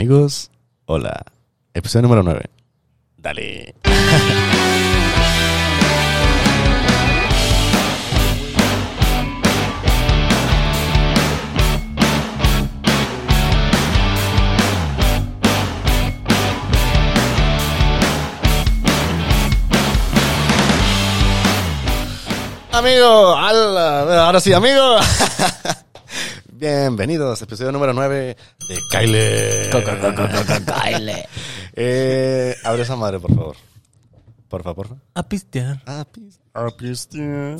Amigos, hola. Episodio número 9. Dale. Amigo, ala, ahora sí, amigo. Bienvenidos, episodio número 9 de Kyle. Kyle. Eh, abre esa madre, por favor. Por favor. A pistear. Ah, pis- ah, pistear.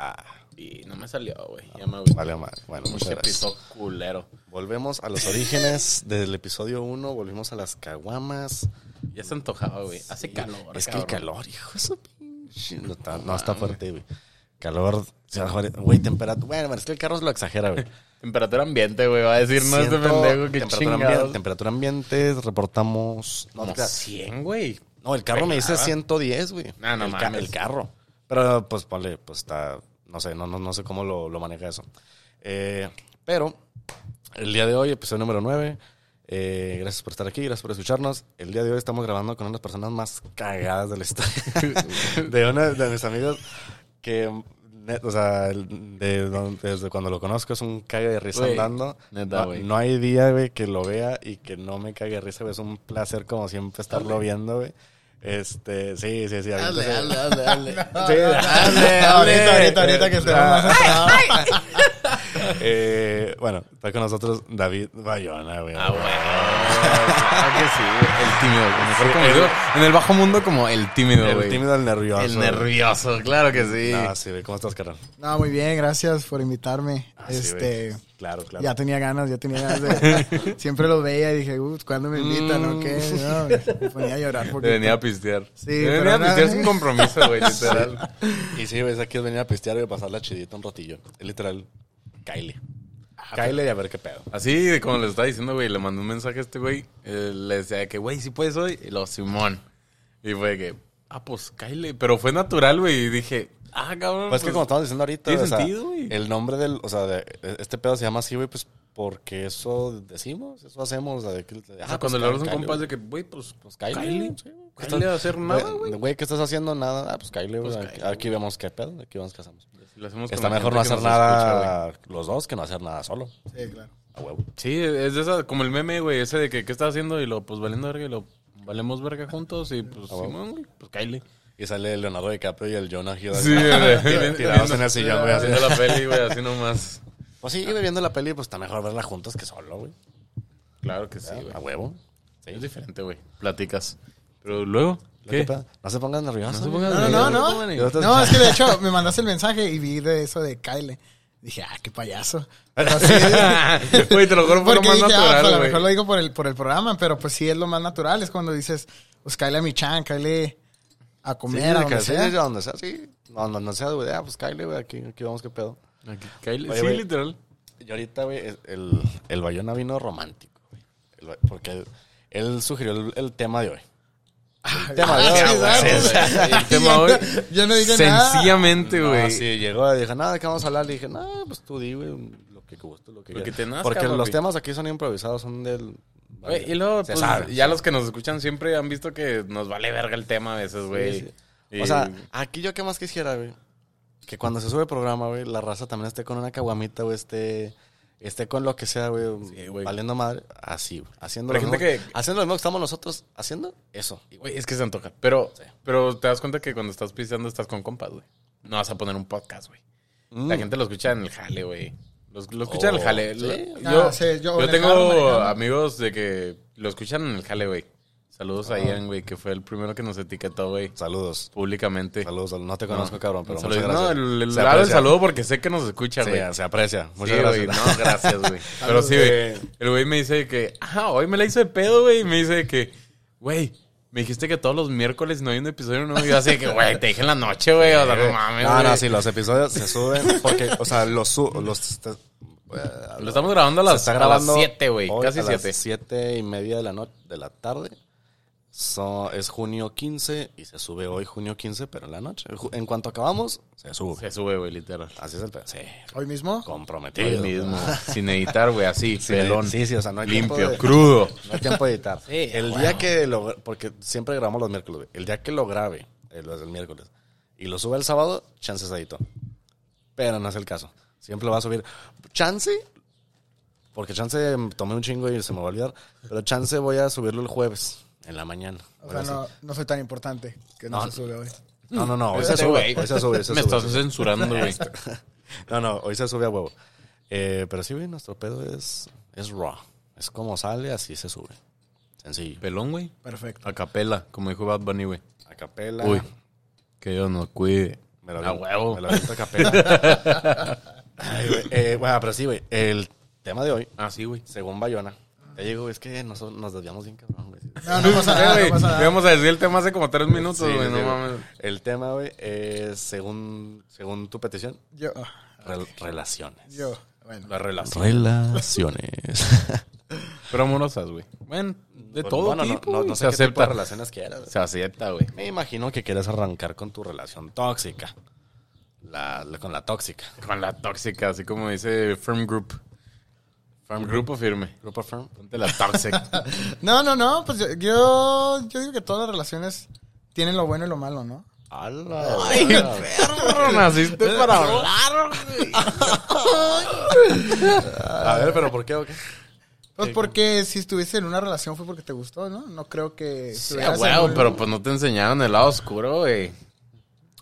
Ah, Y no me salió, güey. Ya me agüité. vale, madre. Bueno, muchas Mucho gracias. piso culero. Volvemos a los orígenes del episodio 1. Volvimos a las caguamas. Ya se antojaba, güey. Hace calor. Es que el calor, hijo de su pinche. No está, no, está fuerte, güey. Calor, se a güey, temperatura. Bueno, es que el carro lo exagera, güey. Temperatura ambiente, güey. Va a decir, no, este pendejo, que temperatura, ambiente, temperatura ambiente, reportamos. No, Como te creas. 100, güey. No, el carro me dice Pegada. 110, güey. No, no el, mames. el carro. Pero, pues, ponle, pues está, no sé, no, no, no sé cómo lo, lo maneja eso. Eh, pero, el día de hoy, episodio número 9. eh, gracias por estar aquí, gracias por escucharnos. El día de hoy estamos grabando con una de las personas más cagadas de la historia. de uno de mis amigos que, o sea, el- de, donde- desde cuando lo conozco es un cague de risa Güey, andando. neta, no, güey. no hay día, güey, que lo vea y que no me cague de risa, güey. Es un placer como siempre estarlo viendo, güey. Este, sí, sí, sí. Dale, dale, dale, dale. Sí, dale, ahorita, dale. ahorita, ahorita que estemos Ah. más. Eh, bueno, está con nosotros David Bayona, güey. Ah, bueno. Claro que sí. El tímido. güey. Mejor conocido en el bajo mundo como el tímido, El güey. tímido, el nervioso. El nervioso, claro que sí. Ah, sí, güey. ¿Cómo estás, carnal? No, muy bien, gracias por invitarme. Ah, sí, este, güey. Claro, claro. ya tenía ganas, ya tenía ganas de. siempre los veía y dije, uff, ¿cuándo me invitan o qué? No, me ponía a llorar Te porque. venía a pistear. Sí, Te venía pero a pistear sin compromiso, güey, literal. Y sí, güey, aquí es venir a pistear y pasar la chidita un ratillo. Es literal, Kyle. Kyle y a ver qué pedo. Así, de como le estaba diciendo, güey, le mandé un mensaje a este güey. eh, le decía que, güey, si puedes hoy. Y lo, Simón. Y fue que, ah, pues, Kyle. Pero fue natural, güey. Y dije, ah, cabrón. Pues es que como estamos diciendo ahorita, tiene o sentido, güey. el nombre del, o sea, de, este pedo se llama así, güey, pues porque eso decimos, eso hacemos. o sea, de que- O sea, ah, cuando pues, le hablas a un güey. de que, güey, pues, Pues Kyle, Kyle. güey, sí, güey. ¿Qué Kyle a hacer nada, güey. Güey, ¿qué estás haciendo? Nada. Ah, pues Kyle, güey. Pues aquí, Kyle, aquí vemos qué pedo, aquí vemos qué hacemos. Si lo hacemos con Está mejor no hacer nos escucha, güey. nada los dos que no hacer nada solo. Sí, claro. A huevo. Sí, es de esa, como el meme, güey, ese de que, ¿qué estás haciendo? Y lo, pues, valiendo verga y lo, valemos verga juntos. Y, pues. Simón, güey, pues, Kyle. Y sale Leonardo DiCaprio y el Jonah Hill. Sí, güey. tirados en el sillón, güey. así. Haciendo la peli, güey, así nomás. Pues sí, güey, viendo la peli, pues está mejor verla juntos que solo, güey. Claro que sí, güey. A huevo. Sí. Es diferente, güey. Platicas. Pero luego, ¿Qué. No se pongan nerviosos. No se No, no, no. No, es que de hecho me mandaste el mensaje y vi de eso de Kyle. Dije, ah, qué payaso. Pero sí, Güey, te lo juro, fue lo más dije, ah, pues, a natural, lo mejor lo digo por el, por el programa, pero pues sí es lo más natural. Es cuando dices, pues Kyle a mi chan, Kyle a comer, de a donde sí, sea. sí, a donde sea, sí. No, no, no sea, güey. Ah, pues Kyle, güey, aquí, aquí vamos qué pedo. Aquí, Kyle- Oye, sí, güey. literal. Y ahorita, güey, el- el, Bayona vino romántico, güey. Porque él, él sugirió el, el tema de hoy. El tema de Ah, hoy. sí. Sí, sí. Yo no dije nada. Sencillamente, No, güey. sí, llegó y dije, nada, ¿de qué vamos a hablar? Le dije, no, pues tú di, güey, lo que guste, lo que Lo que quieras". te nazca, Porque los temas aquí son improvisados, son del... Güey, y luego, pues, sabe. ya los que nos escuchan siempre han visto que nos vale verga el tema a veces, güey. sí. Y- O sea, aquí yo qué más quisiera, güey. Que cuando se sube el programa, güey, la raza también esté con una caguamita, güey, esté, esté con lo que sea, güey, Sí, güey. valiendo madre, así, güey. Haciendo lo mismo, gente que- haciendo lo mismo que estamos nosotros haciendo, eso. Güey, es que se antoja. Pero, Sí. pero te das cuenta que cuando estás pisteando estás con compas, güey. No vas a poner un podcast, güey. Mm. La gente lo escucha en el jale, güey. Lo, escuchan en el Oh, jale. sí. Lo- Yo, Ah, sí, yo yo el tengo amigos de que lo escuchan en el jale, güey. Saludos a Ian, güey, que fue el primero que nos etiquetó, güey, Saludos. públicamente. Saludos, saludos. No te conozco, cabrón, pero muchas gracias. No, el, el, saludo porque sé que nos escucha, Sí, güey. se aprecia. Muchas Sí, gracias. güey, no, gracias, güey. Pero sí, güey. El güey me dice que, ajá, hoy me la hizo de pedo, güey. Y me dice que, güey, me dijiste que todos los miércoles no hay un episodio nuevo. Y yo así que, güey, te dije en la noche, güey. O sea, no mames, No, no, sí, los episodios se suben porque, o sea, los... su- los Lo estamos grabando a las, está a grabando las 7, güey. Casi a las 7. siete y media de la, no- de la tarde. So- es junio 15 y se sube hoy junio 15, pero en la noche. En cuanto acabamos, se sube. Se sube, güey, literal. Así es el pedo. Sí, ¿Hoy mismo? Hoy comprometido. mismo. Sin editar, güey, así, pelón. Sí, sí, o sea, no hay tiempo limpio, de- crudo. No hay tiempo de editar. Sí, el día que lo... Porque siempre grabamos los miércoles. güey. El día que lo grabe, el, el miércoles, y lo sube el sábado, chances edito. Pero no es el caso. Siempre lo va a subir. Chance, porque chance mm, tomé un chingo y se me va a olvidar. Pero chance voy a subirlo el jueves, en la mañana. O sea, no, no soy tan importante que no, No. se sube hoy. No, no, no. Hoy se sube. Hoy se sube. hoy se Me sube. estás censurando, güey. No, no, hoy se sube a huevo. Eh, pero sí, güey, nuestro pedo es, es raw. Es como sale, así se sube. Sencillo. Pelón, güey. Perfecto. A capela, como dijo Bad Bunny, güey. A capela. Uy, que Dios nos cuide. Me lo A huevo. Me lo aviento a capela. Ay, güey. Eh, bueno, pero sí, güey. El tema de hoy, Ah, sí, güey. según Bayona, te digo, es que nos, nos desviamos bien cabrón, güey. No, no pasa nada, güey, no íbamos a decir el tema hace como tres minutos, güey. sí, no mames. El tema, güey, es según, según tu petición, Yo, rel- relaciones. yo, bueno. La relación. Relaciones. Pero amorosas, güey. Bueno, de todo Bueno, no- tipo, no, no Se sé qué tipo de acepta. relaciones quieras. Se acepta, güey. Me imagino que quieres arrancar con tu relación tóxica. La, la- con la tóxica. Con la tóxica, así como dice Firm Group. Firm Group o firme. Grupo Firm. Ponte la tóxica. No, no, no, pues yo, yo, yo digo que todas las relaciones tienen lo bueno y lo malo, ¿no? Ay, Perro, naciste para hablar. A ver, pero ¿por qué o qué? Pues porque si estuviste en una relación fue porque te gustó, ¿no? No creo que Sí, güey, pero pues no te enseñaron el lado oscuro, güey.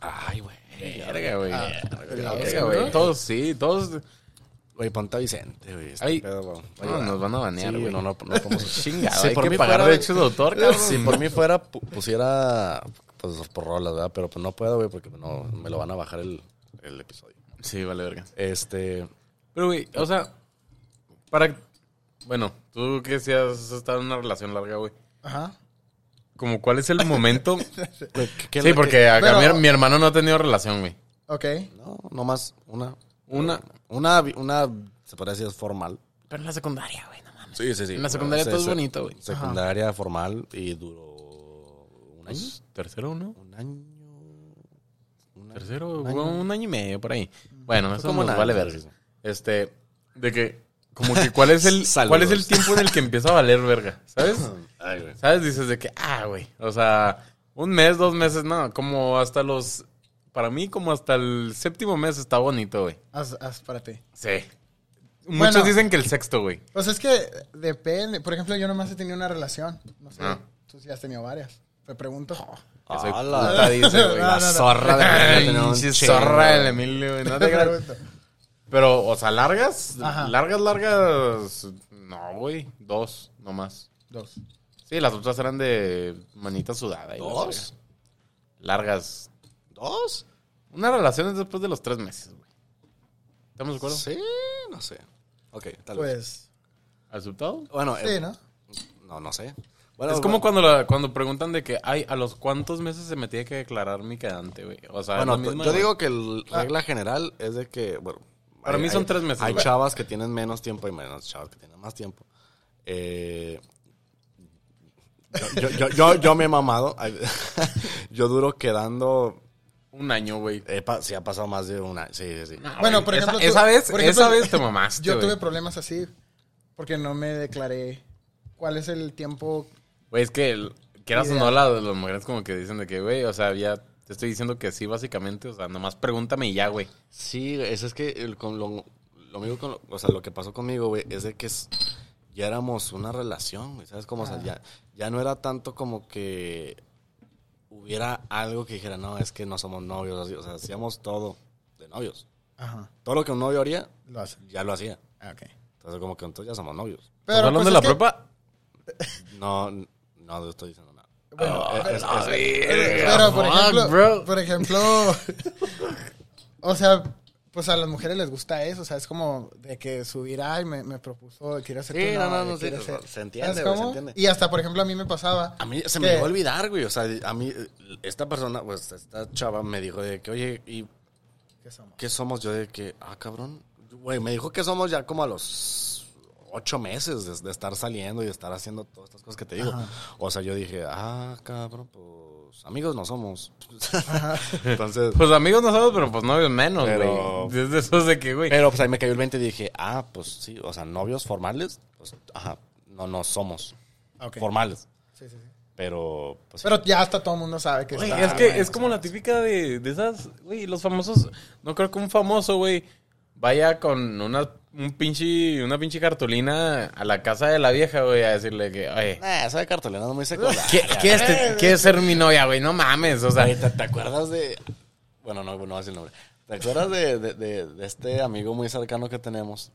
Ay, güey. Verga, güey. Ah, Verga, güey. Todos, sí, todos. Güey, ponte a Vicente, güey. Este Ay, pedo, güey. no, nos van a banear, Sí, güey. no, no, no podemos... Chingado, Si hay por que mí pagar fuera- derechos de autor, cabrón. Si por mí fuera, pu- pusiera pues por rolas, ¿verdad? Pero pues no puedo, güey, porque no, me lo van a bajar el, el episodio. Sí, vale, verga. Este... Pero, güey, o sea, para... Bueno, tú que si has estado en una relación larga, güey. Ajá. Como, ¿cuál es el momento? ¿qué- qué- sí, porque acá Pero- mi, mi hermano no ha tenido relación, güey. Ok. No, nomás una... Una... Una, una se podría decir es formal. Pero en la secundaria, güey, no mames. Sí, sí, sí. En la secundaria Se- todo es bonito, güey. Secundaria formal y duró un año. ¿Tercero, no? Un año. Un año. Tercero, Un año. un año y medio, por ahí. Bueno, eso como nos vale verga. Este, de que, como que, ¿cuál es el, cuál es el tiempo en el que empieza a valer verga? ¿Sabes? Ay, güey. ¿Sabes? Dices de que, ah, güey. O sea, un mes, dos meses, no, como hasta los, para mí, como hasta el séptimo mes está bonito, güey. Haz, haz para ti. Sí. Muchos Bueno. dicen que el sexto, güey. Pues es que depende. Por ejemplo, yo nomás he tenido una relación. No sé. Ah. Tú sí has tenido varias. Te pregunto. Que soy Ala. puta, dice, güey. No, La no, no. zorra de chingo, zorra del. Emilio, güey. No Te creas. Pero, o sea, largas, Ajá. largas, largas. No, güey. Dos, nomás. Dos. Sí, las otras eran de manita sudada. y la ¿Dos? Largas. ¿Dos? Una relación es después de los tres meses, güey. ¿Estamos de acuerdo? Sí, no sé. Ok, tal vez. Pues. ¿Aceptado? Bueno, Sí, eh, ¿no? no, no sé. Bueno, es como bueno, cuando, la- cuando preguntan de que, ay, ¿a los cuántos meses se me tiene que declarar mi quedante, güey? O sea, Bueno, es lo mismo, yo güey. digo que la regla general es de que, bueno, Para mí son tres meses, Hay güey. chavas que tienen menos tiempo y menos chavas que tienen más tiempo. Eh, yo, yo, yo, yo, yo me he mamado. Ay, yo duro quedando. Un año, güey. sí, ha pasado más de una. Sí, sí, sí. No, Bueno, por esa- ejemplo, tú- esa, vez, por ejemplo, esa vez te mamaste, Yo tuve problemas así. Porque no me declaré. ¿Cuál es el tiempo? Güey, es que, el- quieras o no, la- las mujeres como que dicen de que, güey, o sea, ya te estoy diciendo que sí, básicamente. O sea, nomás pregúntame y ya, güey. Sí, eso es que el- con lo, lo mismo con lo- o sea, lo que pasó conmigo, güey, es de que es- ya éramos una relación, güey, ¿sabes cómo? O sea, ya, ya no era tanto como que hubiera algo que dijera, no, es que no somos novios, así, o sea, hacíamos todo de novios. Ajá. Todo lo que un novio haría, Lo hace. ya lo hacía. Ah, ok. Entonces, como que entonces ya somos novios. Pero, ¿Estás hablando pues, de la es que- prepa? No, no no estoy diciendo nada. Bueno, Ah, es- es- A es- ver, Pero, por ejemplo, bro. por ejemplo, o sea, pues a las mujeres les gusta eso, o sea, es como de que subir, ay, me, me propuso, quiero ser Sí, tu no, no, no, sí, se entiende, ¿Sabes güey, se entiende. Y hasta, por ejemplo, a mí me pasaba. A mí se me llegó a olvidar, güey. O sea, a mí, esta persona, pues, esta chava me dijo de que, oye, ¿y ¿Qué somos? qué somos? Yo de que, ah, cabrón. Güey, me dijo que somos ya como a los ocho meses de, de estar saliendo y de estar haciendo todas estas cosas que te digo. O sea, yo dije, ah, cabrón, pues amigos no somos. Entonces, Pues amigos no somos, pero pues novios menos, Pero- güey. Desde de que, güey. pero pues ahí me cayó el 20 y dije, ah, pues sí, o sea, novios formales, pues, ajá, no, no somos formales. Sí, sí, sí. Pero, pues, Pero ya hasta todo el mundo sabe que Güey, está. es que güey, es como la típica de, de esas, güey, los famosos. No creo que un famoso, güey, vaya con una, un pinche, una pinche cartulina a la casa de la vieja, güey, a decirle que, oye, eh, esa de cartulina no muy secundaria. ¿qué- ¿quieres, te- quieres ser mi novia, güey? No mames, o sea. Güey, ¿te, te acuerdas de...? Bueno, no, no voy a decir el nombre. ¿Te acuerdas de, de, de- de este amigo muy cercano que tenemos?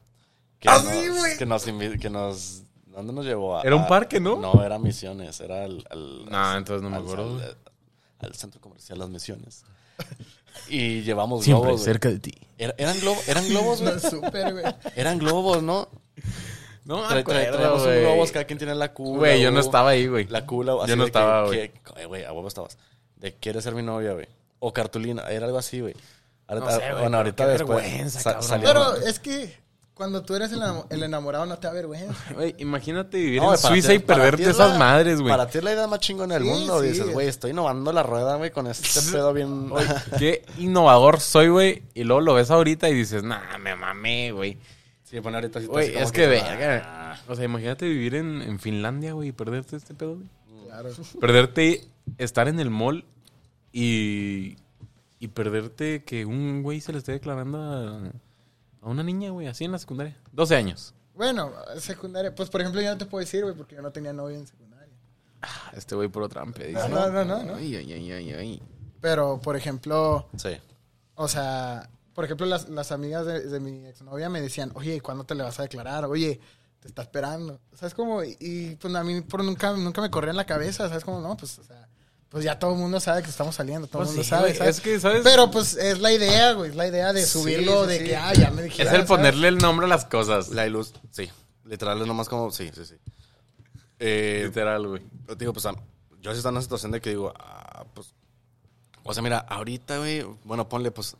Que Ah, nos, sí, güey. Que nos, invi- que nos... ¿Dónde nos llevó? A- Era un parque, ¿no? No, era Misiones. Era al... al- No, al- entonces no me al- acuerdo. Al, al centro comercial Las Misiones. Y llevamos Siempre globos, cerca de ti. Era- eran, globo- eran globos, güey. No, súper, güey. Eran globos, ¿no? No, me Tra- tra- acuerdo, traíamos un güey. globos, cada quien tiene la cula. Güey, yo no güey. estaba ahí, güey. La cula, así Yo no de que- estaba, güey. que- eh, Güey, a huevo estabas. De quieres ser mi novia, güey. O cartulina, era algo así, güey. Ahorita- No sé, güey, bueno, pero ahorita qué después. vergüenza, cabrón. Pero es que cuando tú eres el, enamo- el enamorado no te da vergüenza. Güey, imagínate vivir No, en Suiza ti- y perderte es esas la- madres, güey. Para ti es la idea más chingona del Sí, mundo. sí. Dices, güey, estoy innovando la rueda, güey, con este pedo bien. Oye, qué innovador soy, güey. Y luego lo ves ahorita y dices, nah, me mamé, güey. sí, bueno, ahorita sí Güey, es que, ah, verga. O sea, imagínate vivir en, en Finlandia, güey, y perderte este pedo, güey. Claro. Perderte, estar en el mall y, y perderte que un güey se le esté declarando a, a una niña, güey, así en la secundaria. 12 años. Bueno, secundaria. Pues, por ejemplo, yo no te puedo decir, güey, porque yo no tenía novia en secundaria. Ah, Este güey puro trampe. Dice. no, no, no, no. Ay, ay, ay, ay, ay. Pero, por ejemplo, Sí. o sea, por ejemplo, las, las amigas de, de mi exnovia me decían, oye, ¿cuándo te le vas a declarar? Oye, te está esperando. ¿Sabes cómo? Y, y, pues a mí por nunca, nunca me corría en la cabeza, ¿sabes cómo? No, pues, o sea, pues ya todo el mundo sabe que estamos saliendo, todo el Pues mundo sí, sabe, güey, ¿sabes? es que, ¿sabes? Pero pues es la idea, güey, es la idea de subirlo, sí, de sí. que, ah, ya me Es dijeron. el ¿sabes? ponerle el nombre a las cosas. La ilus. Sí. Literal es nomás como. Sí, sí, sí. Eh, Literal, güey. Yo digo, pues, yo sí estoy en una situación de que digo, ah, pues, o sea, mira, ahorita, güey, bueno, ponle, pues,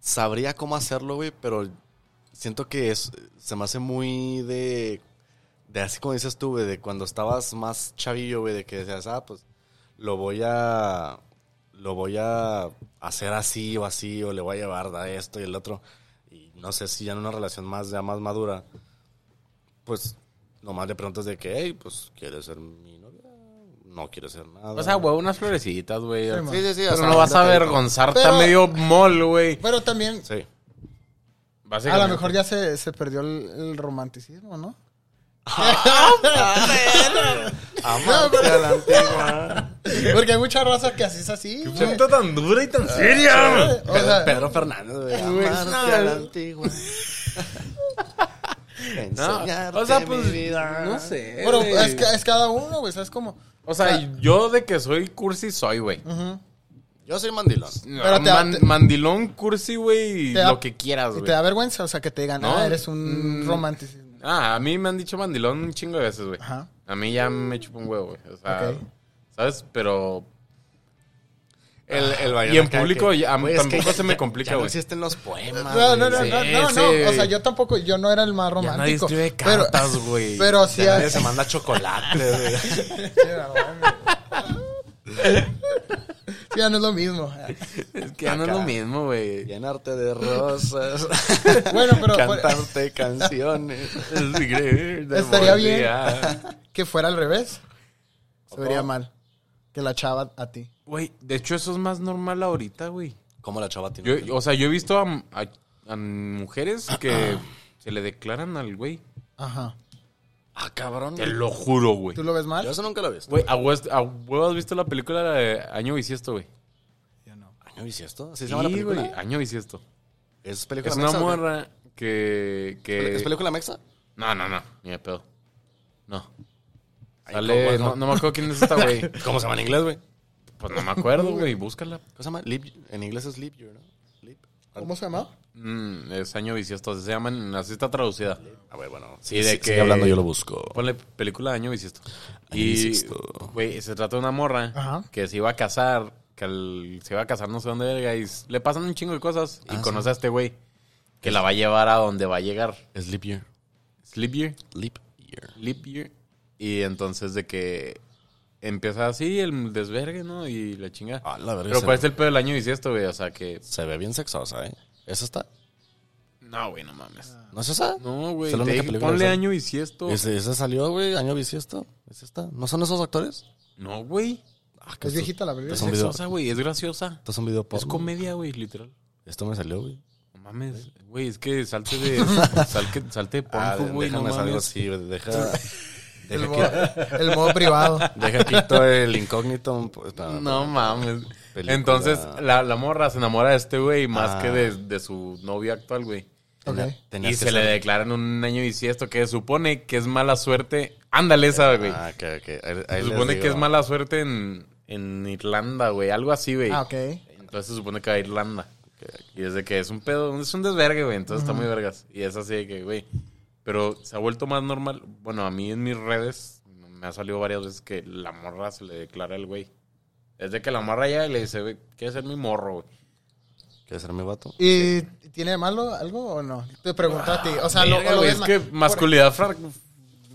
sabría cómo hacerlo, güey, pero siento que es, se me hace muy de, de así como dices tú, güey, de cuando estabas más chavillo, güey, de que decías, ah, pues, lo voy a, lo voy a hacer así o así, o le voy a llevar a esto y el otro, y no sé si ya en una relación más, ya más madura, pues, nomás le preguntas de que, hey, pues, ¿quieres ser mi novia? No quieres ser nada. O sea, güey, unas florecitas, güey. Sí, Sí. Sí, sí, sí. o Pero sea, no vas a avergonzarte Pero- a medio mall, güey. Pero también, Sí. a lo mejor ya se, se perdió el, el romanticismo, ¿no? Amarte a la antigua. Porque hay mucha raza que así es así. güey. Siento tan dura y tan seria. O sea, Pedro Fernández, güey. No. a la antigua. No, o sea, mi pues, vida. no sé. pero güey. es, es cada uno, güey, ¿sabes cómo? O sea, yo de que soy cursi soy, güey. Ujú. Yo soy mandilón. Pero te- man- te- mandilón, cursi, güey, lo que quieras, Y güey. te da vergüenza, o sea, que te digan, No. ah, eres un Mm. romanticismo. Ah, a mí me han dicho mandilón un chingo de veces, güey. Ajá. A mí ya me chupa un huevo, güey. O sea, Ok. ¿sabes? Pero... El, el Y Bayern en público que- ya- a mí Güey, es tampoco que se me complica, ya no güey. existen los poemas. No, no, no, güey. no, sí, no, no, sí. o sea, yo tampoco, yo no era el más Ya romántico. nadie escribe pero, cartas, güey. pero sí, Ya hay- nadie se manda chocolate, güey. Ya no es lo mismo. Es que ya no es lo mismo, güey. Llenarte de rosas. Bueno, pero- Cantarte canciones. Estaría bien. Que fuera al revés. Se vería mal. Que la chava a ti. Güey, de hecho eso es más normal ahorita, güey. ¿Cómo la chava tiene? Yo, o sea, yo he visto a, a- a mujeres que se le declaran al güey. Ajá. Ah, cabrón. Te lo juro, güey. ¿Tú lo ves mal? Yo eso nunca lo he visto. Güey, a, West- a huevo has visto la película de Año Bisiesto, güey. Yo no. ¿Año bisiesto? ¿Así se llama la Sí, película? güey, Año Bisiesto. ¿Es película Es una mexa o qué? morra que... que... ¿Es película mexa? No, no, no, ni de pedo. No. Ay, Sale, ¿cómo, no, no me acuerdo quién es esta, güey. ¿Cómo se llama en inglés, güey? Pues no me acuerdo, güey, búscala. ¿Cómo se llama? En inglés es Leap Year, ¿no? ¿Cómo se llama? Mm, es Año Bisiesto, se llaman, así está traducida. A ver, bueno. Sí, de que- Sigue hablando, yo lo busco. Ponle película de Año Bisiesto. Año Y, Bisiesto. güey, se trata de una morra Ajá. que se iba a casar, que al- se iba a casar no sé dónde verga, y le pasan un chingo de cosas. Y Ah, conoce a este güey que la va a llevar a donde va a llegar. Es Leap Year. Sleep Year. Leap Year. Leap Year. Y entonces de que empieza así el desvergue, ¿no? Y la chinga. Ah, la verga. Pero se, ¿cuál es el pedo del año bisiesto, güey? O sea que... se ve bien sexosa, ¿eh? ¿Es esta? No, güey, no mames. ¿No es esa? No, güey. Esa es la única dije, película Ponle sale. año bisiesto. ¿Ese, ese salió, güey? ¿Año bisiesto? ¿Es esta? ¿No son esos actores? No, güey. Ah, Es viejita la película. Es Es graciosa, güey. Es graciosa. Esto es un video Es porno. comedia, güey, literal. Esto me salió, güey. No mames. Güey, es que salte de... salte, salte de Ah, güey. No déjame salgo mames. así, güey, deja... El modo, que- el modo privado. deja quito el incógnito. pues, No mames. Película. Entonces, la, la morra se enamora de este güey más Ah. que de, de su novio actual, güey. Ok. Tenías Y se le ser- declaran un año bisiesto que supone que es mala suerte. Ándale esa, güey. Ah, ok, ok. Ahí- ahí se supone que es mala suerte en, en Irlanda, güey. Algo así, güey. Ah, ok. Entonces se supone que va a Irlanda. Y desde que es un pedo, es un desvergue, güey. Entonces está muy vergas. Y es así de que, güey. Pero se ha vuelto más normal. Bueno, a mí en mis redes me ha salido varias veces que la morra se le declara al güey. Desde que la morra ya le dice, ¿quieres ser mi morro, güey? ¿Quieres ser mi vato? ¿Y tiene de malo algo o no? Te pregunto a ti. O sea, lo, o lo güey, ves es ma- que masculinidad fra-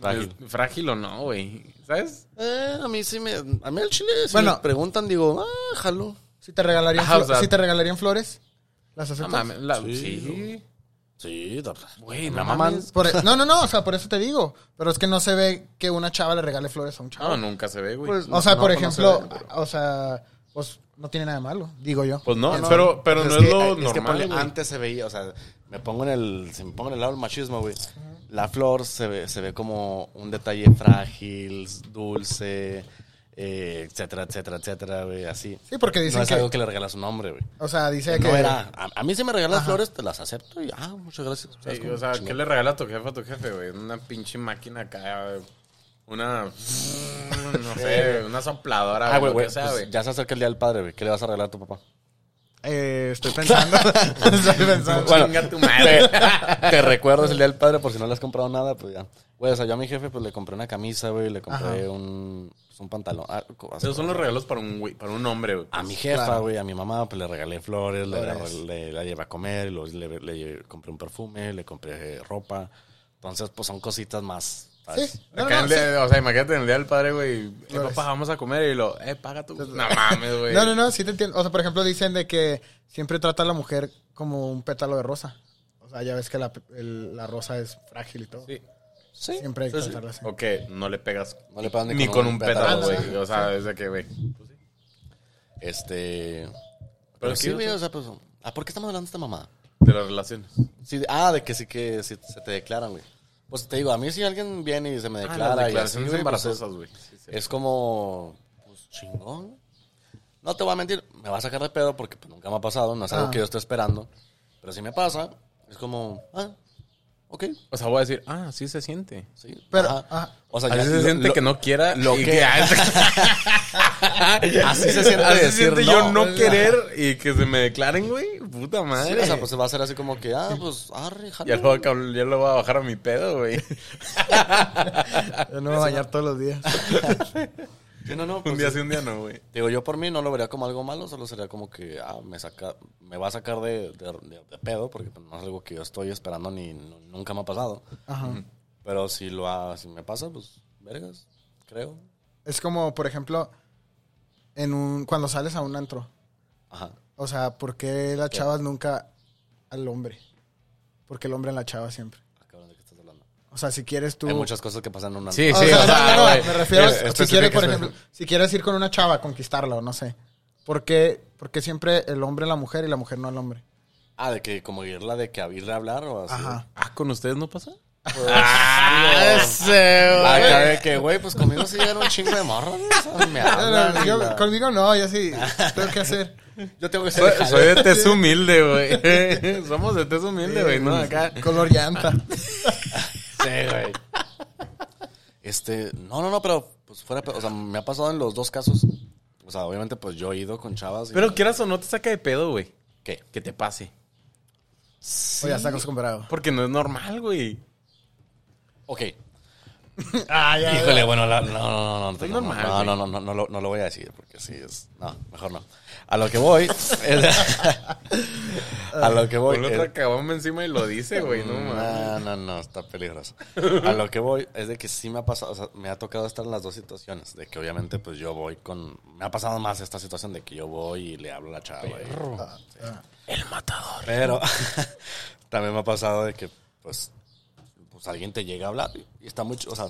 Frágil. es- frágil o no, güey. ¿Sabes? Eh, a mí sí me... A mí el chile, si Bueno. me preguntan, digo, ah, jalo. Si te regalarían, Ajá, o flo- sea- si te regalarían flores, ¿las No aceptas? mames. la- Sí. sí. Sí, Güey, no mames. Por- e, no, no, no, o sea, por eso te digo. Pero es que no se ve que una chava le regale flores a un chavo. No, nunca se ve, güey. Pues, o sea, no, por pues no ejemplo, se ve, pero- o sea, pues no tiene nada de malo, digo yo. Pues no, pero, pero no es, que, lo es que normal, ponle, güey. antes se veía, o sea, me pongo en el, si me pongo en el lado del machismo, güey. La flor se ve, se ve como un detalle frágil, dulce, eh, etcétera, etcétera, etcétera, güey, así. Sí, porque dicen no es que, algo que le regalas a un hombre, güey. o sea, dice que No era, a, a mí si me regalas flores, te las acepto y, ah, muchas gracias. ¿Sabes Sí, o sea, Chingón. ¿qué le regala a tu jefe a tu jefe, güey? Una pinche máquina acá, una, no sé, una sopladora, Ah, güey, lo güey, que sea, pues güey. ya se acerca el día del padre, güey. ¿Qué le vas a regalar a tu papá? eh, estoy pensando, estoy pensando. Bueno, Chinga tu madre. te, te recuerdo el día del padre por si no le has comprado nada, pues ya. Güey, o sea, yo a mi jefe pues le compré una camisa, güey, le compré un, un pantalón. Ah, Esos son los regalos para un güey, para un hombre, güey. A mi jefa, Claro. güey, a mi mamá, pues le regalé flores, le, la llevé a comer, y luego le, le compré un perfume, le compré eh, ropa. Entonces, pues son cositas más. ¿sabes? Sí, no, no, O sea, imagínate en el día del padre, güey. Eh, Flores. papá, vamos a comer y lo, eh, paga tú. No mames, güey. No, no, no, sí te entiendo. O sea, por ejemplo, dicen de que siempre trata a la mujer como un pétalo de rosa. O sea, ya ves que la, el- la rosa es frágil y todo. Sí. Sí. Siempre hay que sí, sí. tratarla así. O que no le pegas No le pegas ni, con, un pétalo, güey. O sea, desde que, güey. Este. Pero Pero sí, güey, sea- o sea, pues. Ah, ¿por qué estamos hablando de esta mamada? De las relaciones. Sí, de- ah, de que sí que sí se te declaran, güey. Pues te digo, a mí si alguien viene y se me Ah, declara las y así, declaraciones güey, pues, embarazosas, es, güey. Sí, sí. es como, pues chingón. No te voy a mentir, me va a sacar de pedo porque pues, nunca me ha pasado, no es algo Ah. que yo esté esperando. Pero si me pasa, es como, ah, ok, O sea, voy a decir, ah, sí se siente. sí. Pero, ajá. ah, o sea, Así ya- se lo- siente lo- que no quiera. lo y que- Así se siente Así se decir siente yo no. querer y que se me declaren, güey. Puta Sí, madre. o sea, pues va a ser así como que, ah, pues, arre, jalo. ya, lo voy a, ya lo voy a bajar a mi pedo, güey. yo no me voy a bañar todos los días. Sí, no, no, pues, un día sí, un día no, güey. Digo, yo por mí no lo vería como algo malo, solo sería como que, ah, me saca, me va a sacar de, de- de- de pedo, porque pues, no es algo que yo estoy esperando ni nu- nunca me ha pasado. Ajá. Pero si lo ha, si me pasa, pues, vergas, creo. Es como, por ejemplo, en un cuando sales a un antro. Ajá. O sea, ¿por qué las chavas nunca al hombre? Porque el hombre en la chava siempre. Ah, cabrón, ¿de qué estás hablando? O sea, si quieres tú... Hay muchas cosas que pasan en una... Sí, O sí, sea, o sea, no, no, no, güey. me refiero a si quieres, por ejemplo, si quieres ir con una chava a conquistarla o no sé. ¿Por qué, por qué siempre el hombre a la mujer y la mujer no al hombre? Ah, de que como irla de que a irle a hablar o así. Ajá. Ah, ¿con ustedes no pasa? Ah, ese, Acá de que, güey, pues conmigo sí era un chingo de morro, güey, o sea, me No, no, hablan no, yo- la- conmigo no, yo sí tengo que hacer. Yo tengo que ser Soy, de soy de tez humilde, güey. Somos de tez humilde, güey, ¿no? Acá. Color llanta. Sí, güey. Este, no, no, no, pero pues fuera, o sea, me ha pasado en los dos casos. O sea, obviamente, pues yo he ido con chavas. y- Pero quieras o no te saca de pedo, güey. ¿Qué? Que te pase. O ya está acostumbrado. Porque no es normal, güey. Ok. Ah, ya, ya. Híjole, bueno, la- no, no, no, no, no, no, normal, no, no, no, no, no lo, no lo voy a decir porque sí es, no, mejor no. A lo que voy, es- a lo que voy, Ponle es- otra caguama encima y lo dice, güey. No, mames. no, no, no, está peligroso. A lo que voy es de que sí me ha pasado, o sea, me ha tocado estar en las dos situaciones, de que obviamente pues yo voy con, me ha pasado más esta situación de que yo voy y le hablo a la chava. y- Ah, ah. El matador. Pero también me ha pasado de que, pues, pues alguien te llega a hablar y está muy, o sea,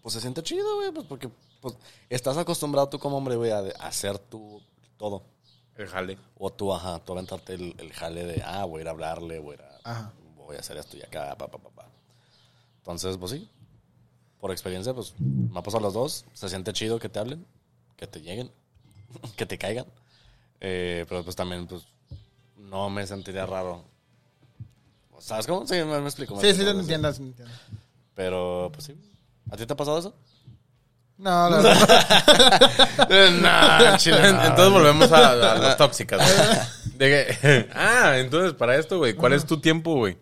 pues se siente chido, güey, pues porque pues, estás acostumbrado tú como hombre, güey, a, hacer tú todo. El jale. O tú, ajá, tú aventarte el, el jale de, ah, voy a ir a hablarle, voy a, ir a- Ajá. voy a hacer esto y acá, pa, pa, pa, pa. Entonces, pues sí, por experiencia, pues me ha pasado los dos. Se siente chido que te hablen, que te lleguen, que te caigan. Eh, pero pues también, pues, no me sentiría raro. ¿Sabes cómo? Sí, me, me explico. me Sí, sí, te entiendo, sí, entiendo. Pero, pues sí. ¿A ti te ha pasado eso? No, la verdad. no, Entonces volvemos a, a las tóxicas. güey. De que, ah, entonces para esto, güey, ¿cuál es tu tiempo, güey?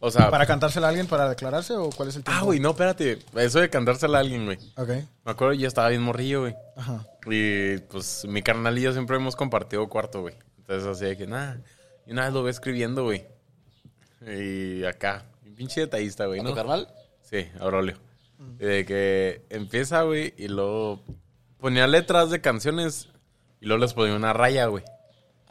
O sea, ¿Para cantársela a alguien para declararse o cuál es el tiempo? ah, güey, no, espérate. Eso de cantársela a alguien, güey. Ok. Me acuerdo, yo estaba bien morrillo, güey. Ajá. Y pues mi carnal y yo siempre hemos compartido cuarto, güey. Entonces así de que nada. Y una vez lo ve escribiendo, güey. Y acá, un pinche detallista, güey, ¿A ¿no? tu carnal? Sí, Aurelio. Y de que empieza, güey, y luego ponía letras de canciones y luego les ponía una raya, güey.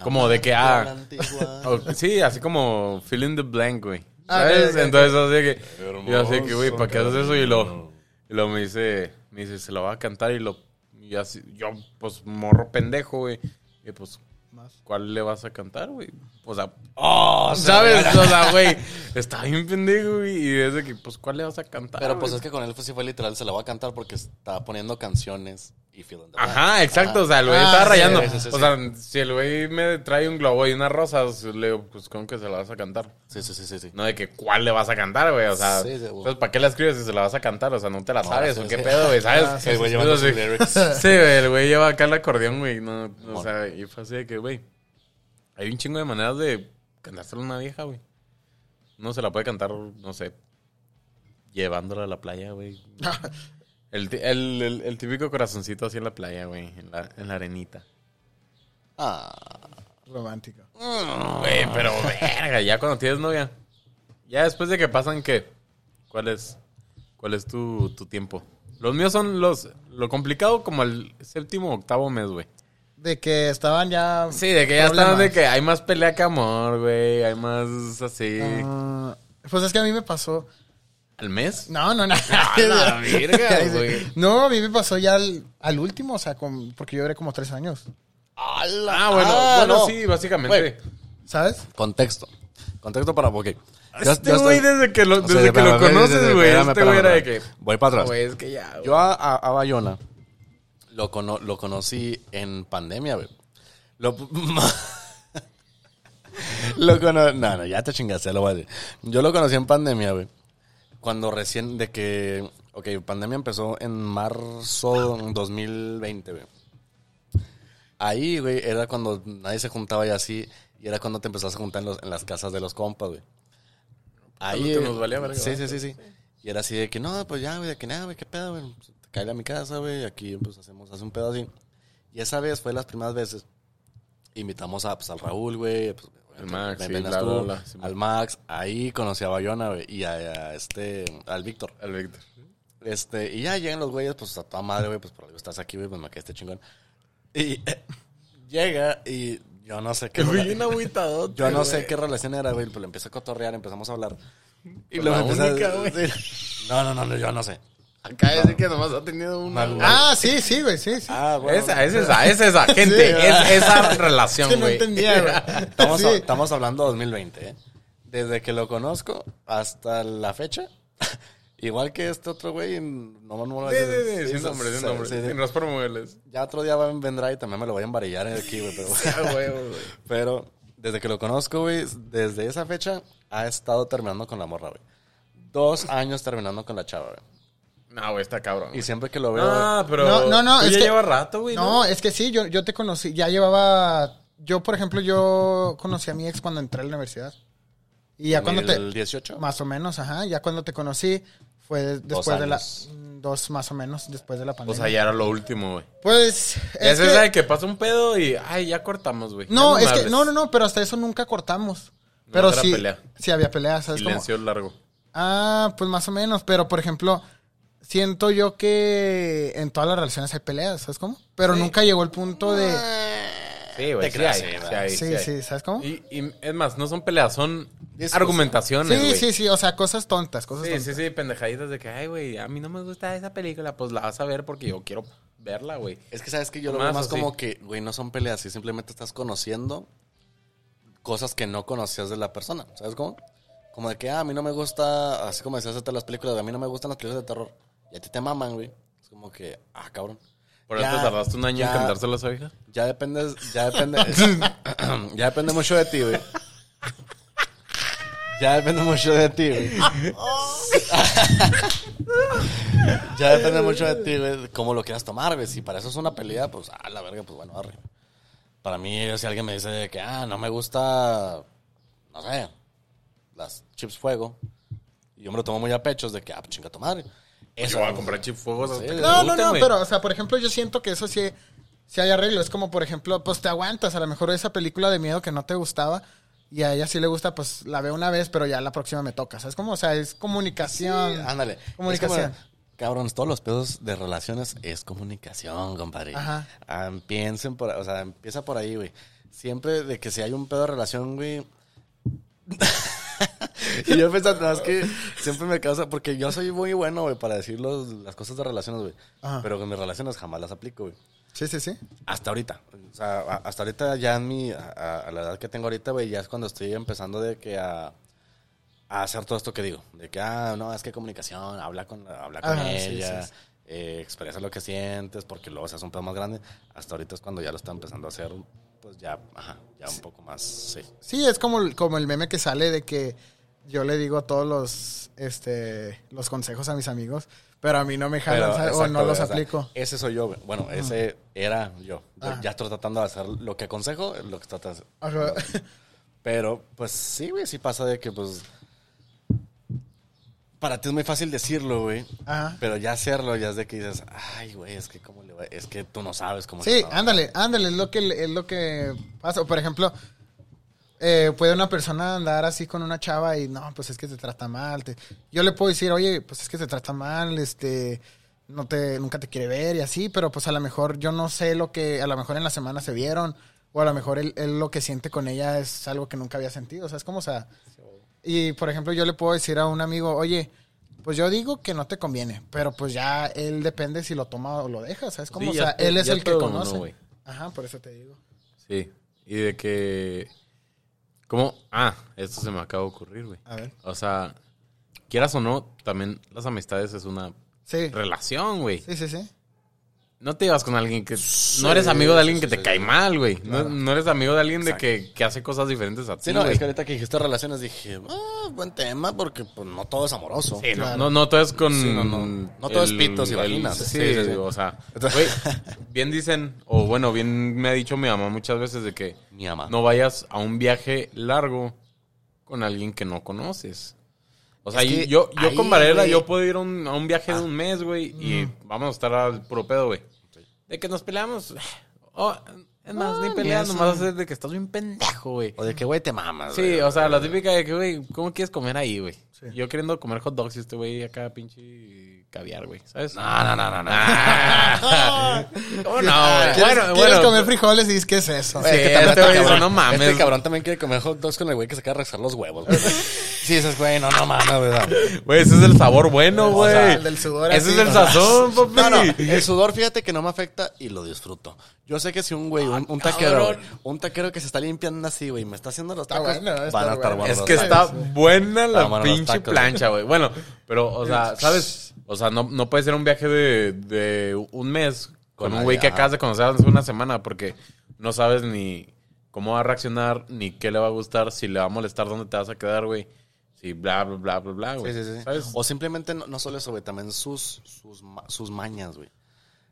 Como de que, La ah, antigua. o- sí, así como fill in the blank, güey. Ah, ¿Sabes? ok, ok, Entonces así de que, Hermoso, yo así que, güey, ¿para qué haces eso? Y luego, y luego me dice, me dice, se lo va a cantar y lo, y así, yo, pues, morro pendejo, güey. Y pues, Más. ¿cuál le vas a cantar, güey? O sea, Oh, ¿sabes? O sea, güey, está bien pendejo, güey. Y desde que, pues, ¿cuál le vas a cantar? Pero pues güey? es que con él pues, sí fue literal, se la va a cantar porque está poniendo canciones y feeling the Ajá, exacto. O sea, el güey Ah, estaba sí, rayando. sí, sí, sí, o sea, si el güey me trae un globo y unas rosas, le digo, pues, ¿cómo que se la vas a cantar? Sí, sí, sí, sí. sí. No de que cuál le vas a cantar, güey. O sea, Sí, sí, güey. pues, ¿para qué la escribes si se la vas a cantar? O sea, no te la No, sabes, sí, o qué sí. pedo, güey, ¿sabes? Ah, sí, El güey Pues, lyrics. Sí, güey, el güey lleva acá el acordeón, güey. No, o sea, y fue así de que, güey, hay un chingo de maneras de cantárselo a una vieja, güey. No se la puede cantar, no sé, llevándola a la playa, güey. El, el, el- el típico corazoncito así en la playa, güey, en la, en la arenita. Ah. Romántico. Güey, pero verga, ya cuando tienes novia. Ya después de que pasan, ¿qué? ¿Cuál es, cuál es tu, tu tiempo? Los míos son los... Lo complicado como el séptimo octavo mes, güey. De que estaban ya. Sí, de que ya problemas. están de que hay más pelea que amor, güey. Hay más así... Ah, pues es que a mí me pasó. ¿Al mes? No, no, no. A la verga, güey. No, a mí me pasó ya al, al último, o sea, con- porque yo duré como tres años. Ah, bueno, Ah, bueno, no. sí, básicamente. ¿Sabes? Contexto. Contexto para... Ok. Este güey desde que lo, O sea, desde que lo conoces, güey. Este güey era de que... Voy para atrás. Güey, es que ya, güey. Yo a, a, a Bayona lo, cono- lo conocí en pandemia, güey. Lo, lo cono- No, no, ya te chingaste, lo voy a decir. Yo lo conocí en pandemia, güey. Cuando recién de que... Ok, pandemia empezó en marzo 2020, güey. Ahí, güey, era cuando nadie se juntaba y así. Y era cuando te empezabas a juntar en, los- en las casas de los compas, güey. Ahí. Te nos valía Sí, sí, sí, sí. Y era así de que, no, pues ya, güey, de que nada, güey, qué pedo, güey. Cae a mi casa, güey. Aquí, pues, hacemos, hace un pedo así. Y esa vez fue las primeras veces. Invitamos a, pues, al Raúl, güey. Pues, Al Max, sí, tú, sí, al Max. Ahí conocí a Bayona, güey. Y a, a este, al Víctor. Al Víctor. Este, y ya llegan los güeyes, pues a toda madre, güey, pues por algo estás aquí, güey, pues me quedé este chingón. Y eh, llega y yo no sé qué. Bien agüitado. yo no sé qué relación era, güey, pues le empecé a cotorrear, empezamos a hablar. Y luego a- única, sí. No, no, no, no, yo no sé. Acá decir que nomás ha tenido una. Mal- Ah, sí, sí, güey, sí, sí. Ah, bueno. Esa, es esa, es esa, gente. Sí, es esa Es relación, que no güey. entendía, güey. Estamos, Sí. estamos hablando 2020, ¿eh? Desde que lo conozco hasta la fecha. Igual que este otro güey, no, no, no, Sí, sí, sí, sí, sin sí, nombre, sin sí, nombre. sí, sí. Y no es por moverles. Ya otro día vendrá y también me lo voy a embarillar aquí, güey. Pero, güey, güey. pero desde que lo conozco, güey, desde esa fecha ha estado terminando con la morra, güey. Dos años terminando con la chava, güey. No, güey, está cabrón. Y siempre que lo veo. Ah, pero. No, no, no, es ya que- lleva rato, güey. No, es que sí, yo, yo te conocí, ya llevaba, yo por ejemplo, yo conocí a mi ex cuando entré a la universidad. Y ya cuando te, ¿El 18? más o menos, ajá, ya cuando te conocí, Fue después de la... años. Dos más o menos, después de la O pandemia. sea, ya era lo último, güey. Pues... Es, Es que- esa de que pasa un pedo y, ay, ya cortamos, güey. No, es que... No, no, no, pero hasta eso nunca cortamos. Pero era sí... pelea. Sí había peleas, ¿sabes cómo? Silencio largo. Ah, pues más o menos, pero por ejemplo, siento yo que en todas las relaciones hay peleas, ¿sabes cómo? Pero nunca llegó el punto de... Sí, güey, Te sí hay, sí, sí ¿verdad? hay, Sí, hay. sí, ¿sabes cómo? Y, y es más, no son peleas, son Discusión. argumentaciones, Sí, sí, sí, o sea, cosas tontas, cosas Sí, tontas. sí, sí, pendejaditas de que, ay, güey, a mí no me gusta esa película, pues la vas a ver porque yo quiero verla, güey. Es que sabes que yo lo Más veo más así. como que, güey, no son peleas, y simplemente estás conociendo cosas que no conocías de la persona, ¿sabes cómo? Como de que, ah, a mí no me gusta, así como decías hasta las películas, de a mí no me gustan las películas de terror. Y a ti te maman, güey. Es como que, ah, cabrón. Por eso te tardaste un año ya. en cantárselo a su hija. Ya depende, ya depende, ya depende mucho de ti, güey. Ya depende mucho de ti, güey. ya depende mucho de ti, güey, cómo lo quieras tomar, güey. Si para eso es una pelea, pues, ah, la verga, pues bueno, arre. Para mí, si alguien me dice que, ah, no me gusta, no sé, las chips fuego, y yo me lo tomo muy a pechos de que, ah, pues chinga tu madre. Eso va a comprar chip fuegos hasta Sí. que te No, no, no, pero, o sea, por ejemplo, yo siento que eso sí, sí hay arreglo. Es como, por ejemplo, pues te aguantas. A lo mejor esa película de miedo que no te gustaba y a ella sí le gusta, pues la veo una vez, pero ya la próxima me toca. ¿Sabes cómo? O sea, es comunicación. Ándale. Comunicación. Es como, Cabrones, todos los pedos de relaciones es comunicación, compadre. Ajá. Ah, piensen por, o sea, empieza por ahí, güey. Siempre de que si hay un pedo de relación, güey. y yo pensando, no, es que siempre me causa, porque yo soy muy bueno, güey, para decir los- las cosas de relaciones, güey. Pero con mis relaciones jamás las aplico, güey. Sí, sí, sí. Hasta ahorita. O sea, a- hasta ahorita ya en mi, a, la edad que tengo ahorita, güey, ya es cuando estoy empezando de que a, a hacer todo esto que digo. De que, ah, no, es que comunicación, habla con, habla con Ajá, ella, sí, sí. eh, expresa lo que sientes, porque luego se hace un pedo más grande. Hasta ahorita es cuando ya lo está empezando a hacer, pues ya, ajá, ya un poco más, sí. Sí, es como, como el meme que sale de que yo le digo todos los, este, los consejos a mis amigos, pero a mí no me jalan o no los güey, o sea, aplico. ese soy yo, güey. Bueno, ese era yo. Ah. Ya estoy tratando de hacer lo que aconsejo, lo que hacer. Ajá. Pero, pues sí, güey, sí pasa de que, pues. Para ti es muy fácil decirlo, güey. Ajá. Pero ya hacerlo, ya es de que dices, ay, güey, es que cómo le va- es que tú no sabes cómo Sí, le va". ándale, ándale, es lo que es lo que pasa. O, por ejemplo, eh, puede una persona andar así con una chava y no, pues es que te trata mal. te- Yo le puedo decir, oye, pues es que te trata mal, este, no te, nunca te quiere ver y así, pero pues a lo mejor yo no sé lo que, a lo mejor en la semana se vieron, o a lo mejor él, él lo que siente con ella es algo que nunca había sentido, o sea, es como, o sea, y por ejemplo, yo le puedo decir a un amigo, oye, pues yo digo que no te conviene, pero pues ya él depende si lo toma o lo deja, ¿sabes? Como, Sí, o sea, él es el que conoce. Ajá, por eso te digo. Sí. Y de que. ¿Cómo? Ah, esto se me acaba de ocurrir, güey. A ver. O sea, quieras o no, también las amistades es una Sí. relación, güey. Sí, sí, sí. No te llevas con alguien que... no eres amigo de alguien sí, que te sí, cae mal, güey. No, no eres amigo de alguien de que, que hace cosas diferentes a ti, Sí, no, güey. es que ahorita que dijiste relaciones dije, ah, buen tema, porque pues no todo es amoroso. Sí, no, Claro. no, no todo es con... Sí, no, no. No todo es pitos y vaginas. Sí, Sí, sí, sí. o sea, güey, bien dicen, o bueno, bien me ha dicho mi mamá muchas veces de que Mi ama. no vayas a un viaje largo con alguien que no conoces. O sea, yo, yo ahí, con Varela, güey. yo puedo ir a un, a un viaje de un mes, güey, y vamos a estar al puro pedo, güey. De que nos peleamos. Oh, es más, ni Ah, peleas, nomás es de que estás bien pendejo, güey. O de que, güey, te mamas. Sí, güey. o sea, la típica de que, güey, ¿cómo quieres comer ahí, güey? Sí. Yo queriendo comer hot dogs y este güey acá pinche caviar, güey, ¿sabes? No, no, no, no, no. ¿Cómo no, güey? ¿Quieres, Bueno, quieres bueno. comer frijoles y dices, ¿qué es eso? Sí, Es que también este está güey dice, no mames. Este cabrón también quiere comer hot dogs con el güey que se queda a rezar los huevos. güey. sí, dices, güey, no, no mames, ¿verdad? Güey, ese es el sabor bueno, güey. sea, el del sudor Ese así, es el sazón, papi. No, no, el sudor, fíjate que no me afecta y lo disfruto. Yo sé que si un güey, un, un taquero, güey, un taquero que se está limpiando así, güey, me está haciendo los Está tacos, bueno, está van a estar bueno. buenos. Es que está buena la pinche tacos, plancha, güey. Bueno, pero, o sea, ¿sabes? O sea, no, no puede ser un viaje de, de un mes con, un güey que acabas de conocer hace una semana porque no sabes ni cómo va a reaccionar, ni qué le va a gustar, si le va a molestar, dónde te vas a quedar, güey. Si bla, bla, bla, bla, bla, güey. Sí, sí, sí. ¿Sabes? O simplemente no, no solo eso, güey, también sus, sus, sus mañas, güey.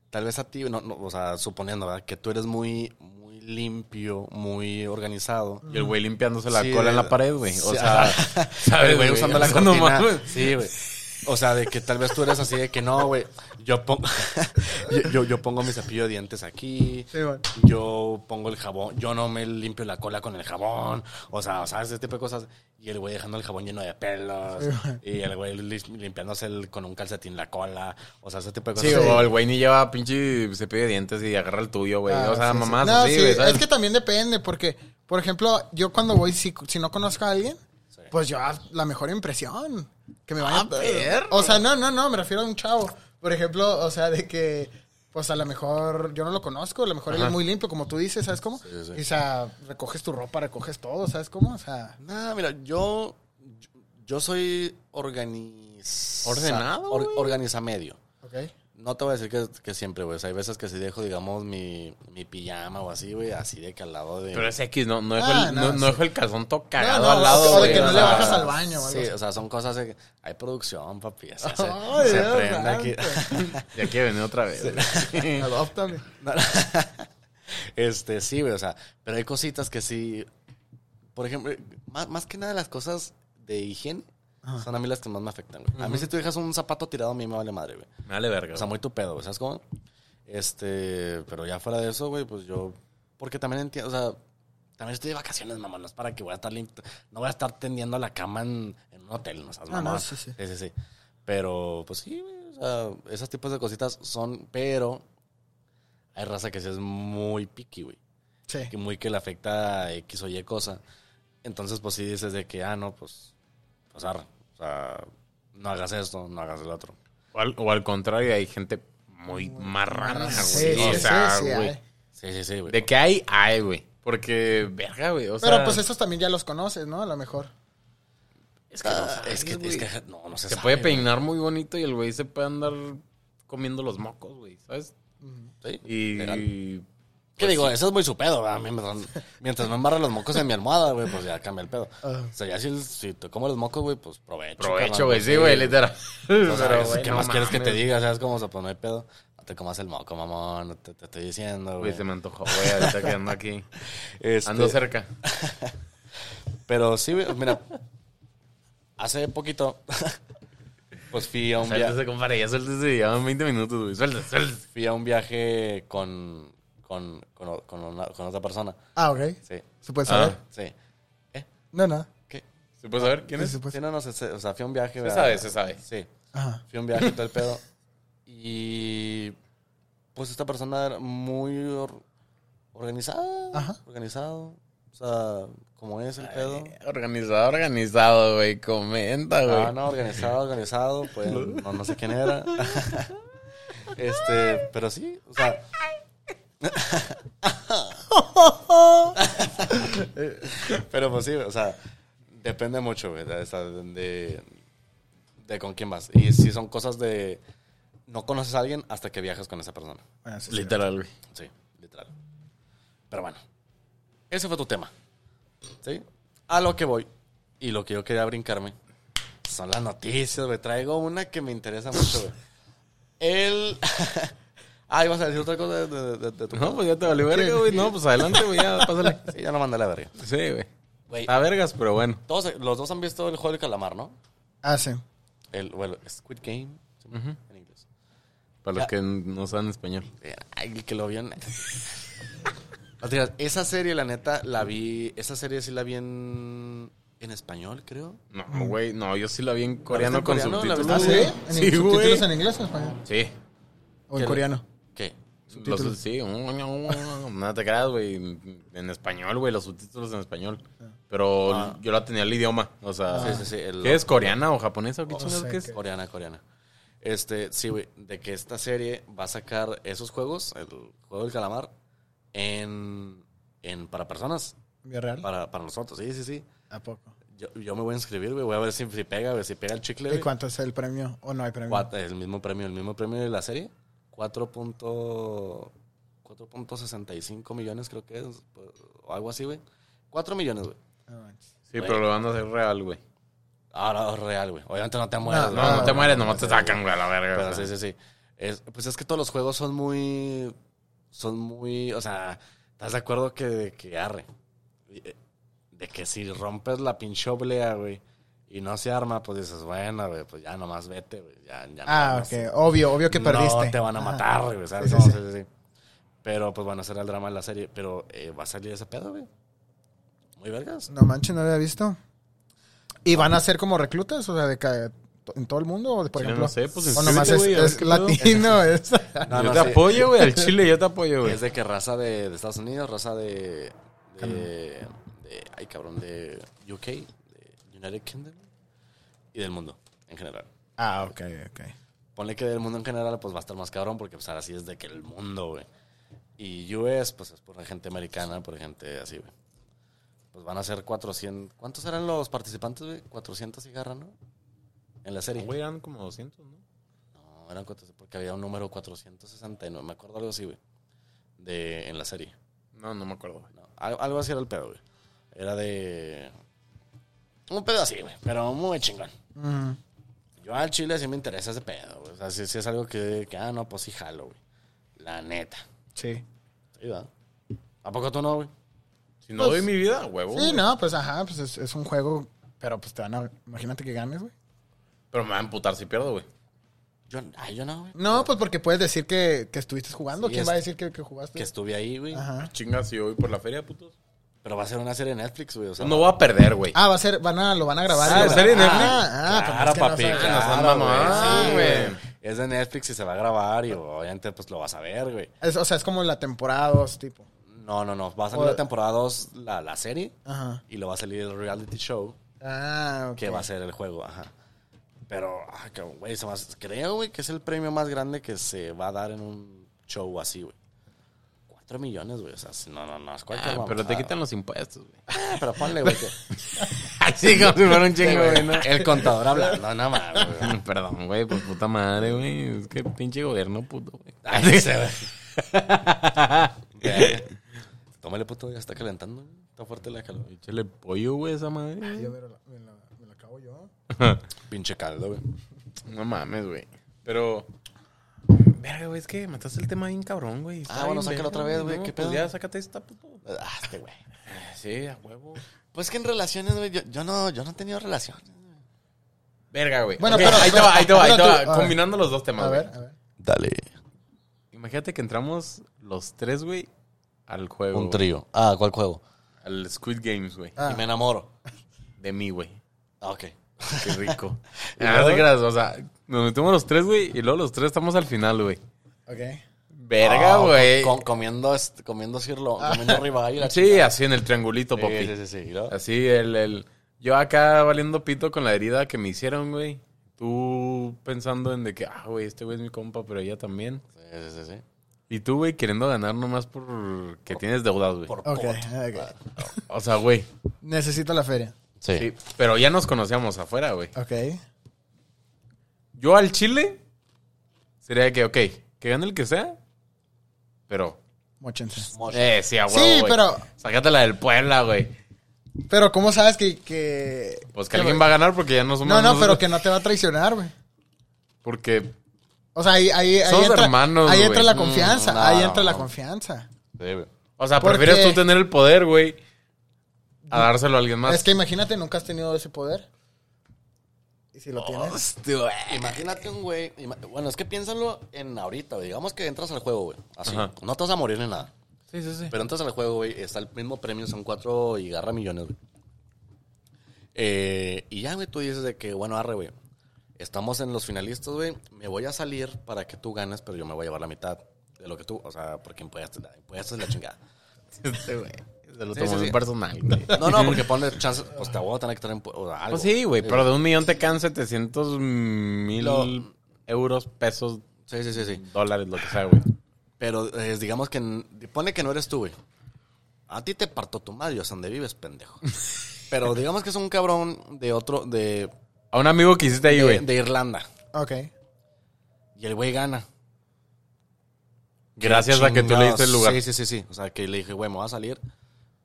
Tal vez a ti, no, no, o sea, suponiendo, ¿verdad? Que tú eres muy, muy limpio, muy organizado. Y el güey limpiándose la cola en la pared, güey. O sea. ¿sabes, El güey usando la no cortina. sí, güey. O sea, de que tal vez tú eres así de que no, güey. Yo pongo, yo, yo, yo pongo mi cepillo de dientes aquí. Sí. Yo pongo el jabón. Yo no me limpio la cola con el jabón. O sea, o sea, ese tipo de cosas. Y el güey dejando el jabón lleno de pelos. y el güey limpiándose el- con un calcetín la cola. O sea, ese tipo de cosas. Sí, o el güey ni lleva pinche cepillo de dientes y agarra el tuyo, güey. Ah, o sea, sí, sí. mamás No, así, sí, güey, ¿sabes? Es que también depende, porque, por ejemplo, yo cuando voy, si, si no conozco a alguien, pues yo la mejor impresión. Que me vaya Ah, perro. O sea, no, no, no, me refiero a un chavo. Por ejemplo, o sea, de que, pues a lo mejor yo no lo conozco, a lo mejor él Ajá. es muy limpio, como tú dices, ¿sabes cómo? sí, sí. Y, o sea, recoges tu ropa, recoges todo, ¿sabes cómo? O sea, Nah, mira, yo, yo, soy organiz... ¿Ordenado, or- organiza medio. ok. No te voy a decir que, que siempre, güey. O sea, hay veces que si dejo, digamos, mi, mi pijama o así, güey, así de que al lado de... Pero es X, no, no dejo, Ah, el, no, no, no sí. dejo el calzón todo cagado al lado, o de güey. que no le bajas al baño algo Sí, o sea, son cosas de que hay producción, papi. o sea, se, se prende aquí. Ya quiere venir otra vez. güey. Adóptame. este, sí, güey, o sea, pero hay cositas que sí. Por ejemplo, más, más que nada las cosas de higiene son a mí las que más me afectan, güey. A mí si tú dejas un zapato tirado, a mí me vale madre, güey. Me vale verga. O sea, muy tu pedo, güey, ¿sabes cómo? Este, pero ya fuera de eso, güey, pues yo. Porque también entiendo, o sea, también estoy de vacaciones, mamá, no es para que voy a estar limpio. No voy a estar tendiendo la cama en, en un hotel, ¿no sabes, Ah, mamá? no, sí, sí. Sí, sí, sí. Pero, pues sí, güey, o sea, esos tipos de cositas son, pero hay raza que sí es muy picky, güey. Sí. Que muy que le afecta a X o Y cosa. Entonces, pues sí dices de que, ah, no, pues, arre. O sea, no hagas esto, no hagas el otro. O al, o al contrario, hay gente muy marrana, güey. Sí, sí, o sea, güey. Sí, sí, sí, güey. De que hay, hay, güey. Porque, verga, güey. O sea, Pero pues esos también ya los conoces, ¿no? A lo mejor. es que, no Ah, sabes, es que, es que, no, no se, se sabe, puede güey. peinar muy bonito y el güey se puede andar comiendo los mocos, güey, ¿sabes? Sí, Y... legal. pues ¿Qué digo? Eso es muy su pedo. A mí me dan- Mientras no embarre los mocos en mi almohada, güey, pues ya cambia el pedo. Ajá. O sea, ya si, si te como los mocos, güey, pues provecho. Provecho, güey, pues, sí, güey, literal. O sea, Pero, güey, ¿Qué no más quieres que te diga? ¿Sabes cómo? O sea, pues no hay pedo. No te comas el moco, mamón. Te, te estoy diciendo, güey. Se me antojó, güey, ahorita que ando aquí. Este, Ando cerca. Pero sí, güey, mira. Hace poquito, pues fui a un viaje. Suéltese, compadre, ya suéltese, ya van 20 minutos, güey. Suéltese, suéltese. Fui a un viaje con, con, con, con una- con otra persona. Ah, ok. Sí, ¿Se puede Ah. saber? sí. ¿Eh? No, no. ¿Qué? ¿Se puede saber quién Sí, es? se puede Sí, no, no, se- se- o sea, fui a un viaje. Se ¿verdad? sabe, se sabe. Sí, Ajá. fui a un viaje y todo el pedo. Y pues esta persona era muy or- organizada. Ajá. Organizado. O sea, como es el pedo. Organizado, organizado, güey. Comenta, güey. No, no, organizado, organizado, pues no, no sé quién era. este, pero sí, o sea. pero pues sí, o sea, depende mucho, de, de, de con quién vas. Y si son cosas de no conoces a alguien hasta que viajas con esa persona. Bueno, sí, sí. Literal, güey. Sí, literal. Pero bueno, ese fue tu tema. ¿Sí? A lo que voy y lo que yo quería brincarme son las noticias, güey. Traigo una que me interesa mucho, güey. El. ah, ibas a decir otra cosa de, de- de- de tu. No, pues ya te valió verga, güey. No, pues adelante, güey, ya, pásale. Sí, ya no mandé la verga. Sí, güey. Güey, A vergas, pero bueno. todos, los dos han visto el juego del calamar, ¿no? Ah, sí. El, bueno, Squid Game. ¿sí? Ujú. En inglés. Para los Ya. que no saben español. Ay, el que lo vio en... Te digas, esa serie, la neta, la vi... Esa serie sí la vi en... En español, creo. No, güey, no, yo sí la vi en coreano con coreano? ¿La subtítulos. viste ¿Ah, en sí? güey. ¿En Sí, subtítulos güey. en inglés o en español? Sí. ¿O en coreano? ¿Qué? Los, sí, no te creas, güey. En español, güey, los subtítulos en español. Pero Ah. yo la tenía el idioma. O sea, Sí, sí, sí. el- ¿qué es? ¿Coreana o japonesa? o ¿Qué O chingados sea que es? que- Coreana, coreana. Este, sí, güey, de que esta serie va a sacar esos juegos, el juego del calamar, en, en para personas, ¿Vía real? para, para nosotros, sí, sí, sí. ¿A poco? Yo, yo me voy a inscribir, güey, voy a ver si, si pega, güey, si pega el chicle, ¿Y cuánto es el premio? ¿O no hay premio? Cuatro- el mismo premio, el mismo premio de la serie, 4. punto- 4.65 millones creo que es, o algo así, güey. 4 millones, güey. No. Sí, pero lo van a hacer real, güey. Ahora es real, güey. Obviamente no te mueres, No, güey. No, no te mueres, nomás te sacan, güey, a la verga. Pero sí, sí, sí. Es, pues es que todos los juegos son muy. Son muy. O sea, ¿estás de acuerdo que, que arre? De que si rompes la pinche oblea, güey, y no se arma, pues dices, bueno, güey, pues ya nomás vete, güey. Ya, ya Ah, nomás- ok. Obvio, obvio que perdiste. No te van a matar, güey. ¿sabes? Sí, No, sí, sí, sí, sí. Pero, pues bueno, será el drama de la serie. Pero eh, va a salir ese pedo, güey. Muy vergas. No manches, no había visto. ¿Y van a ser como reclutas? O sea, de ca- en todo el mundo, o de, por Sí, ejemplo. no sé, pues, o nomás es, ver es latino. es- No, yo no, te sí. apoyo, güey. Al chile yo te apoyo, güey. Es de que raza de, de Estados Unidos, raza de, de, de- Ay, cabrón, de UK, de United Kingdom y del mundo en general. ah, ok, ok. Ponle que del mundo en general, pues va a estar más cabrón, porque pues ahora sí es de que el mundo, güey. Y US, pues es por gente americana, por gente así, güey. Pues van a ser 400. ¿Cuántos eran los participantes, güey? 400 y garra, ¿no? En la serie. Güey, eran como 200, ¿no? No, eran 400, porque había un número 469, me acuerdo algo así, güey. De, en la serie. No, no me acuerdo, güey. No, algo, algo así era el pedo, güey. Era de. Un pedo así, güey. Pero muy chingón. Mm. Yo al chile sí me interesa ese pedo, güey. O sea, sí, sí es algo que, que, ah, no, pues sí jalo, güey. La neta. Sí. Sí, ¿verdad? ¿A poco tú no, güey? Si no doy mi vida, huevo. Sí, güey. no, pues ajá, pues es, es un juego, pero pues te van a... Imagínate que ganes, güey. Pero me va a emputar si pierdo, güey. Yo, ay, yo no, güey. No, pues porque puedes decir que, que estuviste jugando. Sí, ¿Quién es- va a decir que, que jugaste? Que estuve ahí, güey. Ajá. Chingas si yo voy por la feria, putos. Pero va a ser una serie de Netflix, güey. O sea, No voy a perder, güey. Ah, va a ser, van a, lo van a grabar. Ah, ¿serie de Netflix? Ah, ah, pues Claro, es que no papi, no claro, mamón, güey, sí, güey. Es de Netflix y se va a grabar y obviamente pues lo vas a ver, güey. Es- o sea, es como la temporada 2, tipo. No, no, no. Va a salir O- la temporada 2, la, la serie, Ajá. y lo va a salir el reality show, Ah, ok. que va a ser el juego, ajá. Pero, ah, güey, creo, güey, que es el premio más grande que se va a dar en un show así, güey. Millones, güey, o sea, no, no, no, es cualquier Ah, pero te quitan los impuestos, güey. Ah, pero ponle, güey, que... Así como si fuera un chingo, güey, ¿no? el contador hablando, no mames, güey. Perdón, güey, pues puta madre, güey. Es que pinche gobierno, puto, güey. Ay, se ve. Tómale, puto, ya está calentando. güey. Está fuerte la calor. Échale pollo, güey, esa Ay, madre. yo me, lo- me lo- me lo acabo yo. Pinche caldo, güey. No mames, güey. Pero. Verga, güey, es que mataste el tema bien cabrón, güey. Está Ah, bueno, sácalo otra vez, güey, No, ¿qué pues pedo? ya, sácate esta, puto. Ah, este güey. Sí, a huevo. Pues que en relaciones, güey, yo, yo no, yo no he tenido relaciones. Verga, güey. Bueno, Ok, pero- ahí te va, ahí te va, ahí te va. ver. Combinando los dos temas, A güey. ver, a ver. Dale. Imagínate que entramos los tres, güey, al juego. Un trío. Ah, ¿cuál juego? Al Squid Games, güey. Ah. Y me enamoro. De mí, güey. Ah, ok. Qué rico. ¿Y ah, no te creas, o sea, nos metemos los tres, güey, y luego los tres estamos al final, güey. Ok. Verga, Ah, güey. comiendo, comiendo cirlo, comiendo ribeye y la Sí, así en el triangulito, papi. Sí, sí, sí, sí, ¿no? Así, el, el... Yo acá valiendo pito con la herida que me hicieron, güey. Tú pensando en de que, ah, güey, este güey es mi compa, pero ella también. Sí, sí, sí, sí. Y tú, güey, queriendo ganar nomás por que tienes deudas, güey. Por Ok, pot. ok. O sea, güey. Necesito la feria. Sí. Sí, pero ya nos conocíamos afuera, güey. Ok. Yo al Chile sería que, ok, que gane el que sea, pero... Mochense. Eh, sí, a huevo, Sí, güey. pero- Sácatela del Puebla, güey. Pero ¿cómo sabes que... que Pues que alguien va a ganar porque ya no somos... No, no, nosotros. pero que no te va a traicionar, güey. Porque... O sea, ahí, ahí, ahí Somos entra, hermanos, ahí güey. entra la Mm, confianza. no, ahí no, entra la confianza. Sí, güey. O sea, Porque- prefieres tú tener el poder, güey, a dárselo a alguien más. Es que imagínate, nunca has tenido ese poder. Si lo tienes. Hostia. Imagínate un güey. ima- Bueno, es que piénsalo en ahorita, güey. Digamos que entras al juego, güey. Así. Ajá. No te vas a morir ni nada. Sí, sí, sí. Pero entras al juego, güey. Está el mismo premio, son cuatro y garra millones, güey. Eh, y ya, güey, tú dices de que, bueno, arre, güey. Estamos en los finalistas, güey. Me voy a salir para que tú ganes, pero yo me voy a llevar la mitad de lo que tú. O sea, porque impuestos, impuestos es la chingada. Este, güey. Se lo Sí, tomó sí, muy sí. personal, güey. No, no, porque ponle chance. Pues te voy a tener que tener o algo. Pues sí, güey, pero de un millón te quedan 700 mil Lo- euros, pesos, Sí, sí, sí, sí. dólares, lo que sea, güey. Pero eh, digamos que. Pone que no eres tú, güey. A ti te parto tu madre, o sea, donde vives, pendejo. Pero digamos que es un cabrón de otro. De, A un amigo que hiciste ahí, de, güey. de Irlanda. Ok. Y el güey gana. Gracias a que tú le diste el lugar. Sí, sí, sí, sí. O sea, que le dije, güey, me voy a salir.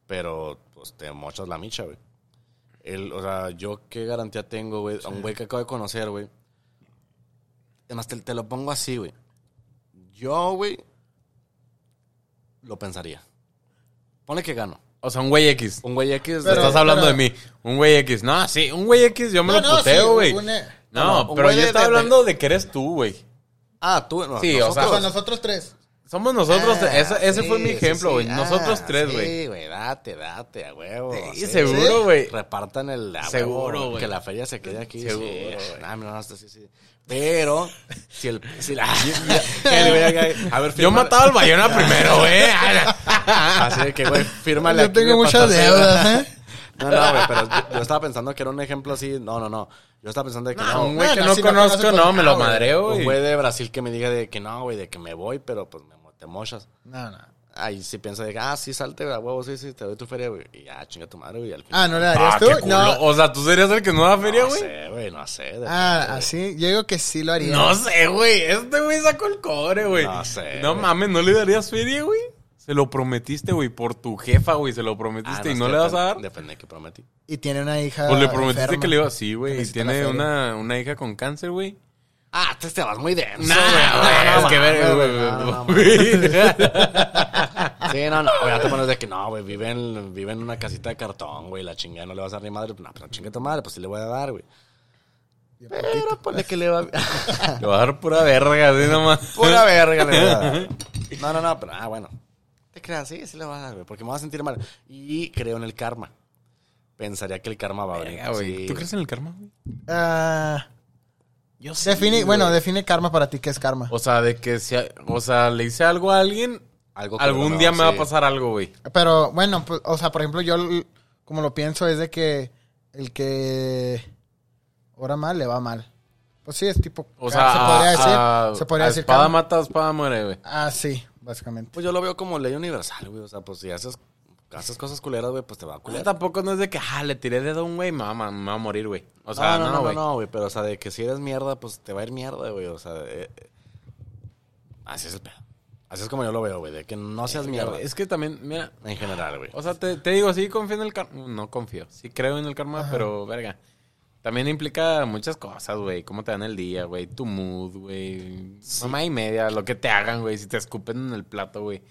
Pero, pues, te mochas la micha, güey. El, o sea, yo qué garantía tengo, güey. A un güey que acabo de conocer, güey. Además, te, te lo pongo así, güey. Yo, güey, lo pensaría. Ponle que gano. O sea, un güey X. Un güey X. Pero- Estás hablando pero- de mí. Un güey X. No, sí, un güey X yo me No, lo puteo, güey. No, pero yo estaba de- hablando de que eres tú, güey. Ah, tú. no, Sí, o sea, O sea, nosotros tres. Somos nosotros. Ah, ese ese sí, fue mi ejemplo, sí. güey. Nosotros Ah, tres, güey. Sí, güey, date, date, a huevo. Sí, seguro, güey. Repartan el a Seguro, huevo, güey. Que la feria se quede aquí. Seguro, güey. Ah, mira, no, esto sí, sí. Pero, si el. Si la, güey, a ver, Yo mataba al Bayona primero, güey. Así que, güey, fírmale Yo tengo güey, muchas deudas. ¿eh? No, no, güey, pero yo, yo estaba pensando que era un ejemplo así. No, no, no. Yo estaba pensando de que no. No, un güey que no si no conozco, no, me no, lo güey. madreo, Un güey. güey de Brasil que me diga de que no, güey, de que me voy, pero pues me te mochas. No, no. Ahí sí piensa de que, ah, sí, salte, a huevo, sí, sí, te doy tu feria, güey. Y ya, chinga tu madre, güey. Al final. Ah, ¿no le darías Ah, tú? qué culo. No. O sea, tú serías el que no da feria, no güey. sé, güey, no sé. depende, Ah, güey. así. Yo digo que sí lo haría. No sé, güey. Este güey sacó el cobre, güey. No sé, No güey. mames, ¿no le darías feria, güey? Se lo prometiste, güey, por tu jefa, güey. Se lo Ah, prometiste y no le vas a dar. Depende de qué prometí. Y tiene una hija. Pues le prometiste enferma. que le iba. Sí, güey. La Tiene una, una hija con cáncer, güey. Ah, te, te vas muy denso, Nah, güey. güey, es que no, no. Sí, no, no, güey, ya te pones de que no, güey, vive en, vive en una casita de cartón, güey, la chingada no le vas a dar ni madre. No, pero chingue tu madre, pues sí le voy a dar, güey. Pero ponle que le va Le va a dar pura verga, así nomás. Pura verga le voy a dar. No, no, no, pero, ah, bueno. Te creas, sí, sí le voy a dar, güey, porque me voy a sentir mal. Y creo en el karma. Pensaría que el karma va a venir. Verga, güey. Sí. ¿Tú crees en el karma, güey? Ah, Yo define, bueno, define karma para ti. ¿Qué es karma? O sea, de que si, o sea, le hice algo a alguien, Algo algún no, día me va a sí. pasar algo, güey. Pero bueno, pues, o sea, por ejemplo, yo como lo pienso es de que el que ora mal le va mal. Pues sí, es tipo. O sea, se podría a- decir. a- se podría a decir. espada karma. mata, espada muere, güey. Ah, sí, básicamente. Pues yo lo veo como ley universal, güey. O sea, pues si haces, haces cosas culeras, güey, pues te va a Yo culear. tampoco no es de que, ah, le tiré dedo a un güey, me va, a ma- me va a morir, güey. O sea, no, no, no, güey. no, güey. Pero, o sea, de que si eres mierda, pues te va a ir mierda, güey. O sea, eh, eh, así es el pedo. Así es como yo lo veo, güey. De que no seas mierda. Es que también, mira, En general, güey. o sea, te, te digo, sí confío en el karma. No confío, sí creo en el karma, pero, verga. También implica muchas cosas, güey. Cómo te dan el día, güey. Tu mood, güey. Mamá y media, lo que te hagan, güey. Si te escupen en el plato, güey.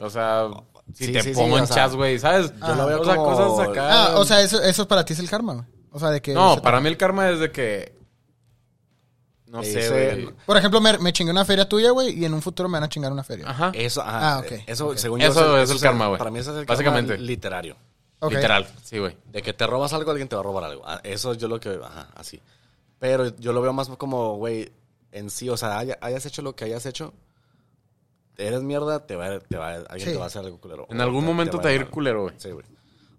O sea, si Sí, te sí, sí, pongo o en sea, chas, güey, ¿sabes? yo lo veo o sea, como- cosas acá. Ah, o sea, eso, eso para ti es el karma, güey. O sea, de que. No, para mí el karma es de que. No sé, güey. Por ejemplo, me, me chingué una feria tuya, güey, y en un futuro me van a chingar una feria. Ajá. Eso, ajá. Ah, ok, eh, Eso, según Eso yo, es el karma, güey. Para mí eso es el Básicamente. karma literario. Literal, sí, güey. De que te robas algo, alguien te va a robar algo. Ah, Eso yo lo que... Ajá, así. Pero yo lo veo más como, güey, en sí. O sea, haya- hayas hecho lo que hayas hecho. Eres mierda, te va, a- te va, a- alguien Sí. te va a hacer algo culero. En O algún momento te va a ir mal. culero, güey. Sí, güey.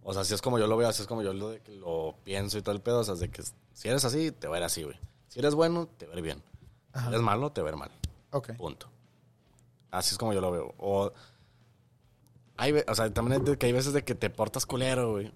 O sea, así es como yo lo veo, así es como yo lo, pienso y todo el pedo. O sea, es de que si eres así, te va a ir así, güey. Si eres bueno, te va a ir bien. Si eres malo, te va a ir mal. Ok. Punto. Así es como yo lo veo. O, hay, o sea, también es de que hay veces de que te portas culero, güey.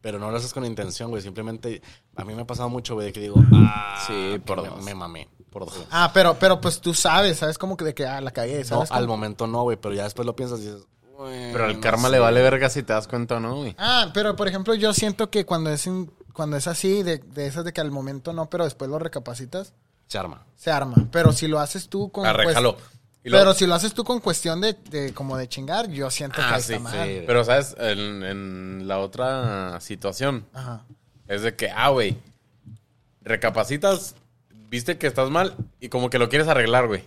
Pero no lo haces con intención, güey. Simplemente, a mí me ha pasado mucho, güey, de que digo, ah, Sí, por me, me mamé. Por dos. Ah, pero, pero pues tú sabes, ¿sabes? Como que de que, ah, la cagué, No, ¿sabes? al cómo? momento no, güey, pero ya después lo piensas y dices, güey, Pero al no karma sé. le vale verga si te das cuenta o no, güey. Ah, pero por ejemplo, yo siento que cuando es, in- cuando es así, de, de esas de que al momento no, pero después lo recapacitas, Se arma. se arma. Pero si lo haces tú con... Arréjalo. luego- Pero si lo haces tú con cuestión de, de como de chingar, yo siento que Ah, ahí sí, está mal. sí. Pero, ¿sabes? En, en la otra situación Ajá. es de que, ah, güey, recapacitas, viste que estás mal y como que lo quieres arreglar, güey.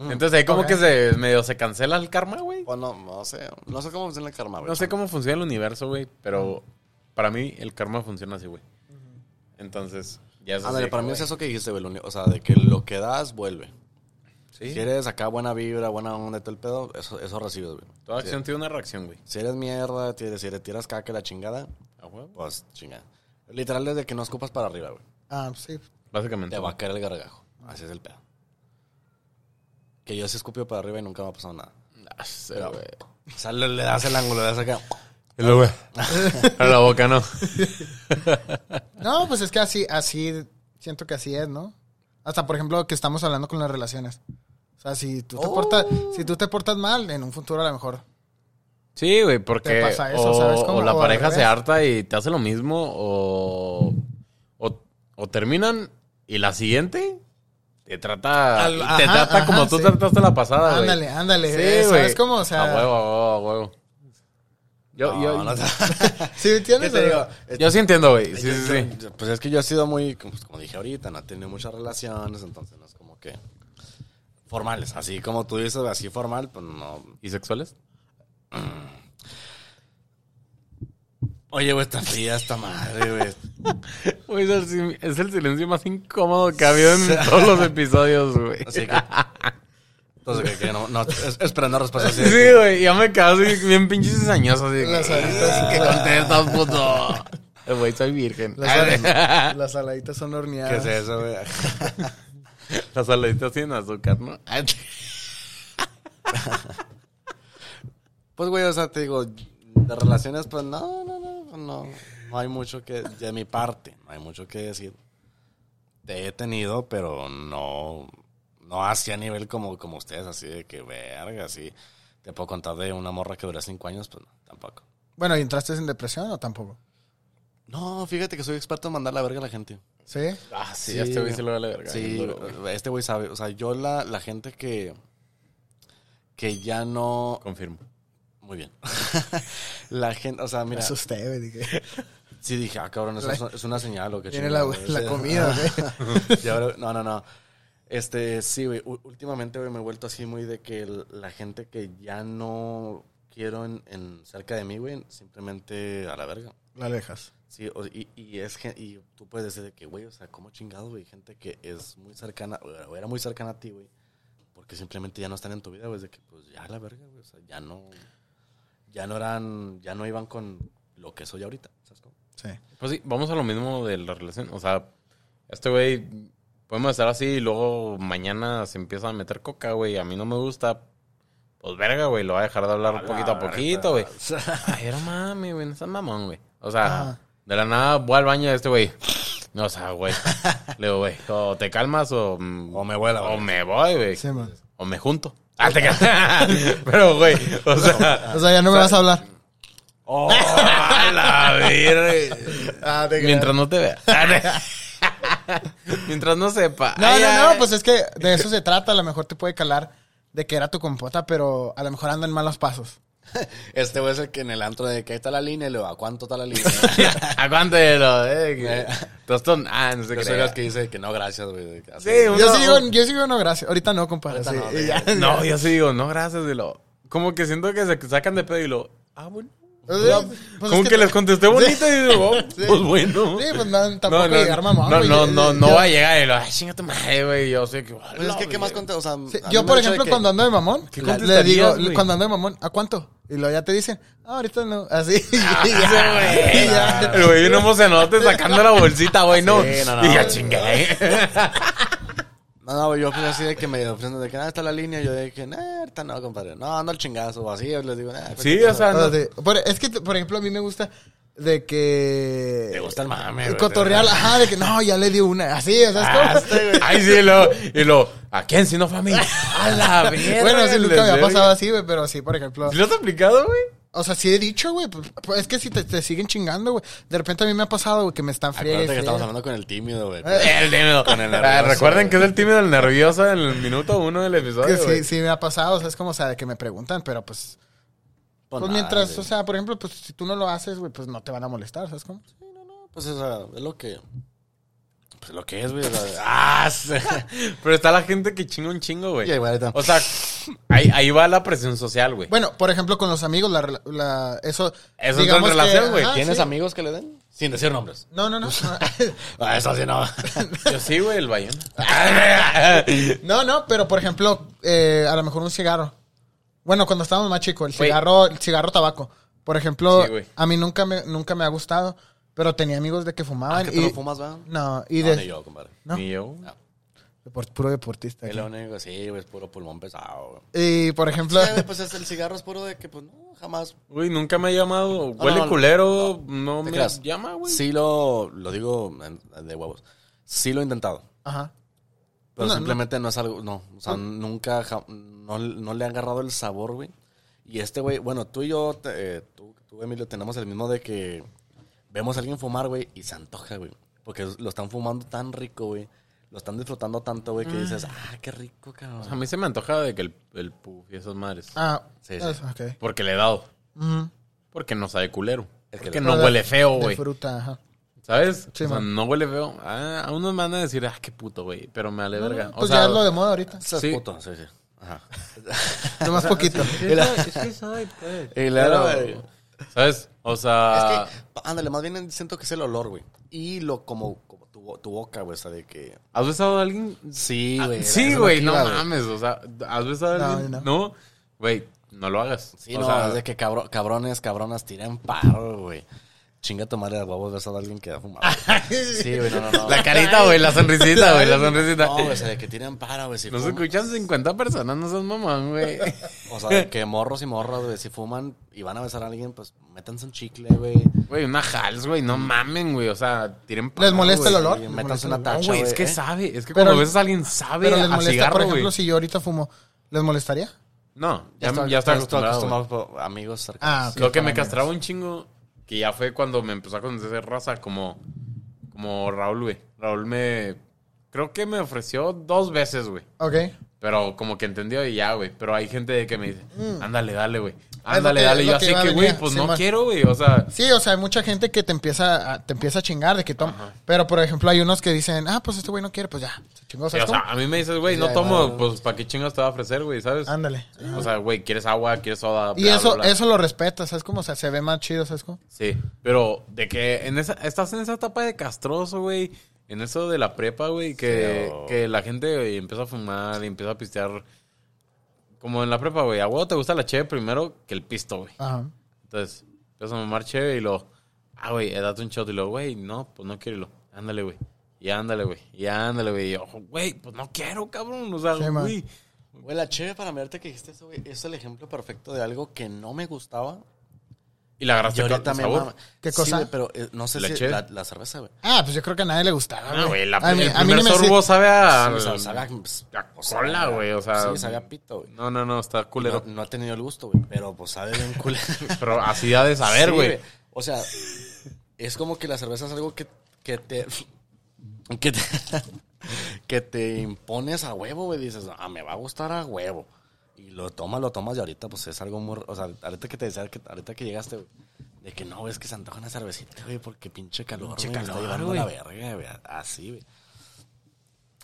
Entonces ahí como que se medio se cancela el karma, güey. O no, no sé. No sé cómo funciona el karma, güey. No sé cómo funciona el universo, güey, pero para mí el karma funciona así, güey. Entonces, ya es Ándale, para mí es eso que dijiste, güey. O sea, de que lo que das, vuelve. Sí, Si eres acá buena vibra, buena onda y todo el pedo, eso, eso recibes, güey. toda Si- acción tiene una reacción, güey. Si eres mierda, si si le tiras caca la chingada, pues chingada. Literal, desde que no escupas para arriba, güey. Ah, sí. Básicamente. Te va a caer el gargajo. Así es el pedo. Que yo sí escupio para arriba y nunca me ha pasado nada. Ah, sí, Pero- güey. O sea, le, le das el ángulo, le das acá. Y luego, güey. A la boca, no. No, pues es que así, así, siento que así es, ¿no? Hasta, por ejemplo, que estamos hablando con las relaciones. O sea, si tú te, Oh. portas, si tú te portas mal, en un futuro a lo mejor. Sí, güey, porque Te pasa eso, o, ¿sabes cómo? o la O al pareja se revés. harta y te hace lo mismo o, o, o terminan y la siguiente te trata Al- te ajá, trata ajá, como tú sí. trataste la pasada, güey. Ándale, ándale. Sí, güey. ¿Sabes cómo? O sea, a huevo, a huevo, a huevo. Yo, No, yo, no, ¿Sí entiendes? ¿Qué te digo? yo sí entiendo, güey. Sí, sí, sí. Pues es que yo he sido muy, como, pues, como dije ahorita, no he tenido muchas relaciones, entonces no es como que formales. Así como tú dices, así formal, pues no. ¿Y sexuales? Oye, güey, está fría esta madre, güey. Güey, es, el, es el silencio más incómodo que ha habido en todos los episodios, güey. Así que. Entonces, que, que no, no, es- esperando respuesta así. Sí, que- güey, ya me quedo así bien pinches cizañoso, así. que, Las alitas. ¿Qué contestas, puto? Eh, Güey, soy virgen. Las, sal- las saladitas son ¿Qué horneadas. es eso, güey? Las saladitas sin azúcar, ¿no? Pues, güey, o sea, te digo, de relaciones, pues no, no, no, no. No hay mucho que, de mi parte, no hay mucho que decir. Te he tenido, pero no, no así a nivel como, como ustedes, así de que verga, así. Te puedo contar de una morra que duró cinco años, pues no, tampoco. Bueno, ¿y entraste en depresión o tampoco? No, fíjate que soy experto en mandar la verga a la gente. ¿Sí? Ah, sí, Sí, este güey se lo va a la verga. Sí, este güey sabe. O sea, yo la, la gente que, que ya no... Confirmo. Muy bien. la gente, o sea, Me mira, asusté, güey. Sí dije, ah, cabrón, eso La- es, una señal o qué Viene la, la comida, güey. Bro, no, no, no. Este, sí, güey. Últimamente, güey, me he vuelto así muy de que la gente que ya no quiero en, en cerca de mí, güey, simplemente a la verga. La alejas. Sí, o- y, y es y tú puedes decir de que, güey, o sea, ¿cómo chingado, güey? Gente que es muy cercana, o era muy cercana a ti, güey, porque simplemente ya no están en tu vida, güey, de que, pues, ya a la verga, güey, o sea, ya no, ya no eran, ya no iban con lo que soy ahorita. Sí. Pues sí, vamos a lo mismo de la relación. O sea, este güey, podemos estar así y luego mañana se empieza a meter coca, güey. A mí no me gusta. Pues verga, güey, lo va a dejar de hablar poquito a poquito, güey. Ay, era mami, güey, no estás mamón, güey. O sea, de la nada voy al baño de este güey. No, o sea, güey. Le digo, güey, o te calmas o... O me vuela, O me voy, güey. Sí. O me junto. Ah, te. Pero, güey, o sea... O sea, ya no me vas a hablar. ¡Oh, a la verga! Ah, Mientras no te vea. Mientras no sepa. No, Ay, no, ay. no, pues es que de eso se trata. A lo mejor te puede calar de que era tu compota, pero a lo mejor anda en malos pasos. Este güey es el que en el antro de que ahí está la línea, y le digo, ¿a cuánto está la línea? Aguántelo, eh. que- Tostón. Ah, no sé Yo qué. soy el que dice que no, gracias, güey. Sí, Yo sí digo, yo sí digo no, gracias. Ahorita no, compadre. Ahorita sí, no, ya. No, yo sí digo, no, gracias. Y lo, como que siento que se sacan de pedo y lo. Ah, bueno. O sea, pues como es que, les contesté bonito y digo, oh, Sí. pues bueno. Sí, pues no, tampoco llegar mamón. no, güey. no, no, no Yo- va a llegar y lo, ay, chinga tu madre, güey. Yo sé que. Pues es que, ¿qué más conté? O sea, Sí, a mí yo, por ejemplo, que- cuando ando de mamón, ¿Qué le digo, güey? cuando ando de mamón, ¿a cuánto? Y luego ya te dicen, ah, ahorita no, así. y Ah, ya, y ya. El güey bien emocionado sacando la bolsita, güey, no. Sí, no, no. Y ya chingué. No, no, yo fui así de que me ofrecen de que, ah, está la línea. Yo de que, nah, ahorita no, compadre. No, ando al chingazo. O así, yo les digo, nah. Sí, o sea, cosa. O sea, sí. Por- es que, por ejemplo, a mí me gusta de que... Te gusta el mame, güey. Cotorrear, ajá, de que no, ya le di una. Así, o sea, es Ah, como... este, Ay, sí, y lo, y lo, ¿a quién si no fue a mí? A la verga. Bueno, sí, nunca me ha pasado así, güey, pero sí, por ejemplo... ¿Sí lo has aplicado, güey? O sea, sí he dicho, güey, pues, pues, es que si te, te siguen chingando, güey. De repente a mí me ha pasado, güey, que me están friegue, Acuérdate que estamos friegue. hablando con el tímido, güey. El tímido. Con el Ah, nervioso, Recuerden que es el tímido, el nervioso en el minuto uno del episodio, Que güey. sí, sí me ha pasado, o sea, es como, o sea, de que me preguntan, pero pues... Pues, nada, mientras, o sea, por ejemplo, pues si tú no lo haces, güey, pues no te van a molestar, ¿sabes cómo? Pues o sea, es lo que. Pues lo que es, güey. ah, sí. Pero está la gente que chinga un chingo, güey. O sea, ahí, ahí va la presión social, güey. Bueno, por ejemplo, con los amigos, la, la- eso... Eso es en relación, que- güey. ajá, ¿Tienes sí. amigos que le den? Sin decir nombres. No, no, no. Ah, eso sí no. Yo sí, güey, el bayón. no, no, pero por ejemplo, eh, a lo mejor un cigarro. Bueno, cuando estábamos más chicos, el Güey. cigarro, el cigarro tabaco. Por ejemplo, Sí, güey. a mí nunca me, nunca me ha gustado, pero tenía amigos de que fumaban. ¿Que tú y, no fumas, va? No, y No, de, ni yo, compadre. ¿no? Ni yo. Depor- puro deportista. Es lo único, sí, güey, es puro pulmón pesado, güey. Y por ejemplo, Sí, güey, pues es el cigarro es puro de que, pues no, jamás. Uy, nunca me ha llamado. Huele no, no, culero, no, ¿Te me creas? llama, güey. Sí lo, lo digo de huevos. Sí lo he intentado. ajá. Pero No, simplemente no. es algo, no. O sea, nunca, no, no le ha agarrado el sabor, güey. Y este güey, bueno, tú y yo, te- eh, tú, tú, Emilio, tenemos el mismo de que vemos a alguien fumar, güey, y se antoja, güey. Porque lo están fumando tan rico, güey. Lo están disfrutando tanto, güey, que dices, ah, qué rico, cabrón. A mí se me antoja de que el, el puff y esas madres. Ah, Sí, sí. es- ok. Porque le he dado. Ujú. Porque no sabe culero. Es que que, le- no huele feo, de güey. fruta, ajá. ¿Sabes? Sí, o sea, man. no huele feo. Ah, a unos me van a decir, ah, qué puto, güey. Pero me vale verga. O Pues sea, ya es lo de moda ahorita. Eso es Sí. puto, sí, sí. Ajá. Nomás poquito. es que soy, pues. Y güey. ¿Sabes? O sea, Es que, ándale, más bien siento que es el olor, güey. Y lo como tu, bo- tu boca, güey, o sea, de que... ¿has besado a alguien? Sí, Ah, güey. sí, güey, no mames. O sea, ¿has besado a No, alguien? no. No, güey, no lo hagas. Sí, o no, sea, es de que cabro- cabrones, cabronas tiren paro, güey. Chinga tu madre de huevos besado a alguien que ha fumado. güey. Sí, güey, no, no, no. La carita, güey, la sonrisita, güey, la sonrisita. No, güey, o sea, de que tiren paro, güey. Si Nos fuman- escuchan 50 personas, no seas mamón, güey. O sea, de que morros y morras, güey, si fuman y van a besar a alguien, pues métanse un chicle, güey. Güey, una hals, güey, no mamen, güey. O sea, tiren ¿Les molesta el güey. olor? ¿Les métanse una tacha, güey, es güey, que ¿eh? sabe. Es que Pero- cuando besas a alguien sabe Pero les a molesta, cigarro, por ejemplo, güey. si yo ahorita fumo, ¿les molestaría? No, ya, está- ya está estoy acostumbrado, güey. por amigos cercanos. Ah, ok. Lo que me para castraba un chingo, que ya fue cuando me empezó a conocer raza, como, como Raúl, güey. Raúl me... Creo que me ofreció dos veces, güey. Ok. Pero como que entendió y ya, güey. Pero hay gente que me dice, ándale, dale, güey. Ándale, dale. Yo así que, güey, pues no quiero, güey. O sea, Sí, o sea, hay mucha gente que te empieza a, te empieza a chingar de que toma. Pero, por ejemplo, hay unos que dicen, ah, pues este güey no quiere, pues ya. Se chingó, sí, ¿sabes o sea, a mí me dices, güey, no tomo, pues ¿para qué chingas te va a ofrecer, güey? ¿Sabes? Ándale. O sea, güey, ¿quieres agua? ¿Quieres soda? Y eso, eso lo respetas, ¿sabes cómo? O sea, se ve más chido, ¿sabes cómo? Sí, pero de que en esa, estás en esa etapa de castroso, güey. En eso de la prepa, güey, que, Sí, o- que la gente güey, empieza a fumar y empieza a pistear. Como en la prepa, güey. A huevo te gusta la cheve primero que el pisto, güey. Ajá. Entonces, empiezas a mamar cheve y luego, ah, güey, eh, date un shot. Y luego, güey, no, pues no quiero. Y ándale, güey. Y ándale, güey. Y ándale, güey. Y yo, güey, pues no quiero, cabrón. O sea, Sí, güey. Güey, la cheve, para mirarte que dijiste eso, güey, es el ejemplo perfecto de algo que no me gustaba. Y la agarraste ahorita con me sabor. mama. ¿Qué Sí, cosa? güey, pero eh, no sé ¿La si la, la cerveza, güey. Ah, pues yo creo que a nadie le gustaba, güey, la, A mí, el a mí primer no me sorbo sabe a... Sí, o sea, sabe a- pues, a cola, güey, o sea... Sí, sabe a pito, güey. No, no, no, está culero. No, no he tenido el gusto, güey, pero pues sabe bien culero. Pero así ha de saber, Sí, güey. O sea, es como que la cerveza es algo que, que te... Que te, que te impones a huevo, güey. Dices, ah, me va a gustar a huevo. Y lo tomas, lo tomas y ahorita pues es algo muy... O sea, ahorita que te decía, que, ahorita que llegaste, güey. De que no, es que se antoja una cervecita, güey, porque pinche calor, Pinche güey, me está calor, llevando güey. la verga, güey. Así, güey.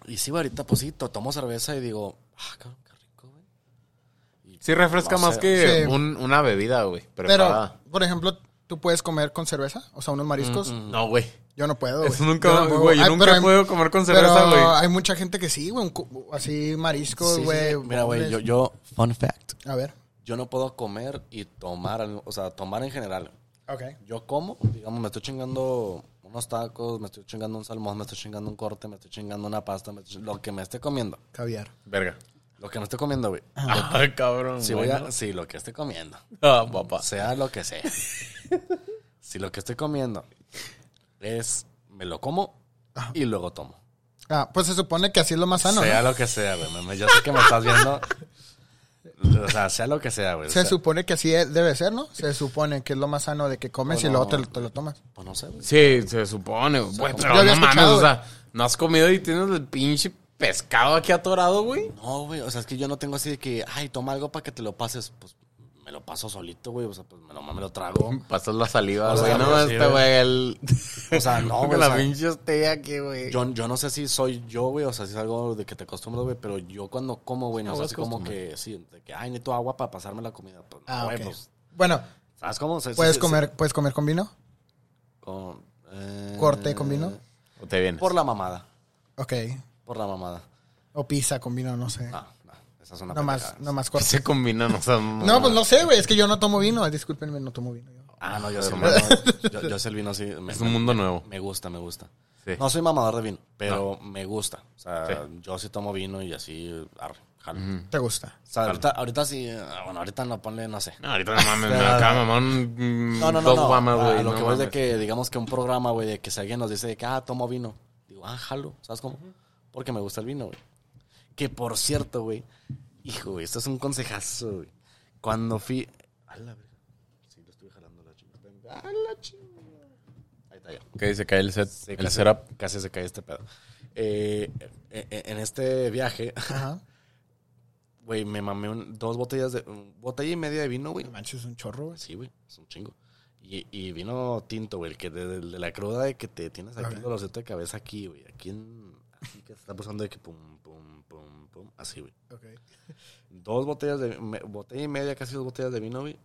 Y sí, güey, ahorita pues sí, to- tomo cerveza y digo, ah, cabrón, qué rico, güey. Y, Sí refresca no más sé, que Sí. un- una bebida, güey. Pero, por ejemplo, ¿tú puedes comer con cerveza? O sea, unos mariscos. No, güey. Yo no puedo. Eso nunca, Yo no puedo. güey, yo Ay, nunca hay- puedo comer con cerveza, güey. hay mucha gente que sí, güey. Así mariscos, sí, güey. sí. Mira, güey, yo, yo, fun fact. A ver. Yo no puedo comer y tomar, o sea, tomar en general. Ok. Yo como, digamos, me estoy chingando unos tacos, me estoy chingando un salmón, me estoy chingando un corte, me estoy chingando una pasta, me estoy- lo que me esté comiendo. Caviar. Verga. Lo que me esté comiendo, güey. Ay, cabrón. Si voy bueno. a, sí, lo que esté comiendo. Ah, papá. Sea lo que sea. si lo que estoy comiendo es, me lo como y luego tomo. Ah, pues se supone que así es lo más sano, sea ¿no? lo que sea, güey. Yo sé que me estás viendo. O sea, sea lo que sea, güey. o Se sea, supone que así debe ser, ¿no? Se supone que es lo más sano de que comes y no. luego te, lo- te lo tomas. Pues no sé, güey. Sí, se supone, güey. Yo Pero no mames, o sea, no has comido y tienes el pinche pescado aquí atorado, güey. No, güey, o sea, es que yo no tengo así de que, ay, toma algo para que te lo pases. Pues me lo paso solito, güey, o sea, pues me lo, me lo trago. Pasas la saliva, O güey. sea, no, este güey, el... O sea, no, güey. La pinche estrella aquí, güey. yo, yo no sé si soy yo, güey, o sea, si es algo de que te acostumbras, güey, pero yo cuando como, güey, no así es como que, sí, de que, ay, necesito agua para pasarme la comida. Pues, Ah, güey, ok. pues, Bueno, ¿sabes cómo? O sea, sí, ¿puedes sí, comer, sí, ¿puedes comer con vino? con, eh, ¿Corte con vino? O te vienes. Por la mamada, Ok. Por la mamada. O pizza con vino, no sé. No, no, esa es una no más, no más corte. Se combinan, o sea... No, pues no sé, güey. Es que yo no tomo vino. Discúlpenme, no tomo vino. yo. Ah, no, yo sí, Hermano. no, yo, yo sé el vino sí. Me, Es un mundo nuevo. Me gusta, me gusta. Sí. No soy mamador de vino, pero me gusta. O sea, Sí. yo sí tomo vino y así, arre, jalo. ¿Te gusta? O sea, ahorita, ahorita sí, ah, bueno, ahorita no ponle, no sé. No, ahorita no mames, me acaba mamar un... No, no, no, no. guamas, A güey. lo no que voy es de que, digamos que un programa, güey, de que si alguien nos dice de que, ah, tomo vino. Digo, ah, jalo, ¿sabes cómo? Porque me gusta el vino, güey. Que por cierto, güey, hijo, güey, esto es un consejazo, güey. Cuando fui... A la verga. Sí, lo estoy jalando la chingada. A la chingada. Ahí está ya. Ok, se cae el set, Sí, el casi, setup. casi se cae este pedo. Eh, eh, en este viaje, Ajá. Güey, me mamé un- dos botellas de... Botella y media de vino, güey. Manches, es un chorro, güey. Sí, güey, es un chingo. Y, y vino tinto, güey, el que de, de- de la cruda de que te tienes aquí el dolorcito de cabeza aquí, güey. Aquí en... Aquí que te está pasando de que pum, pum, pum, pum. Así, güey. Ok. Dos botellas de... me- botella y media, casi dos botellas de vino, güey.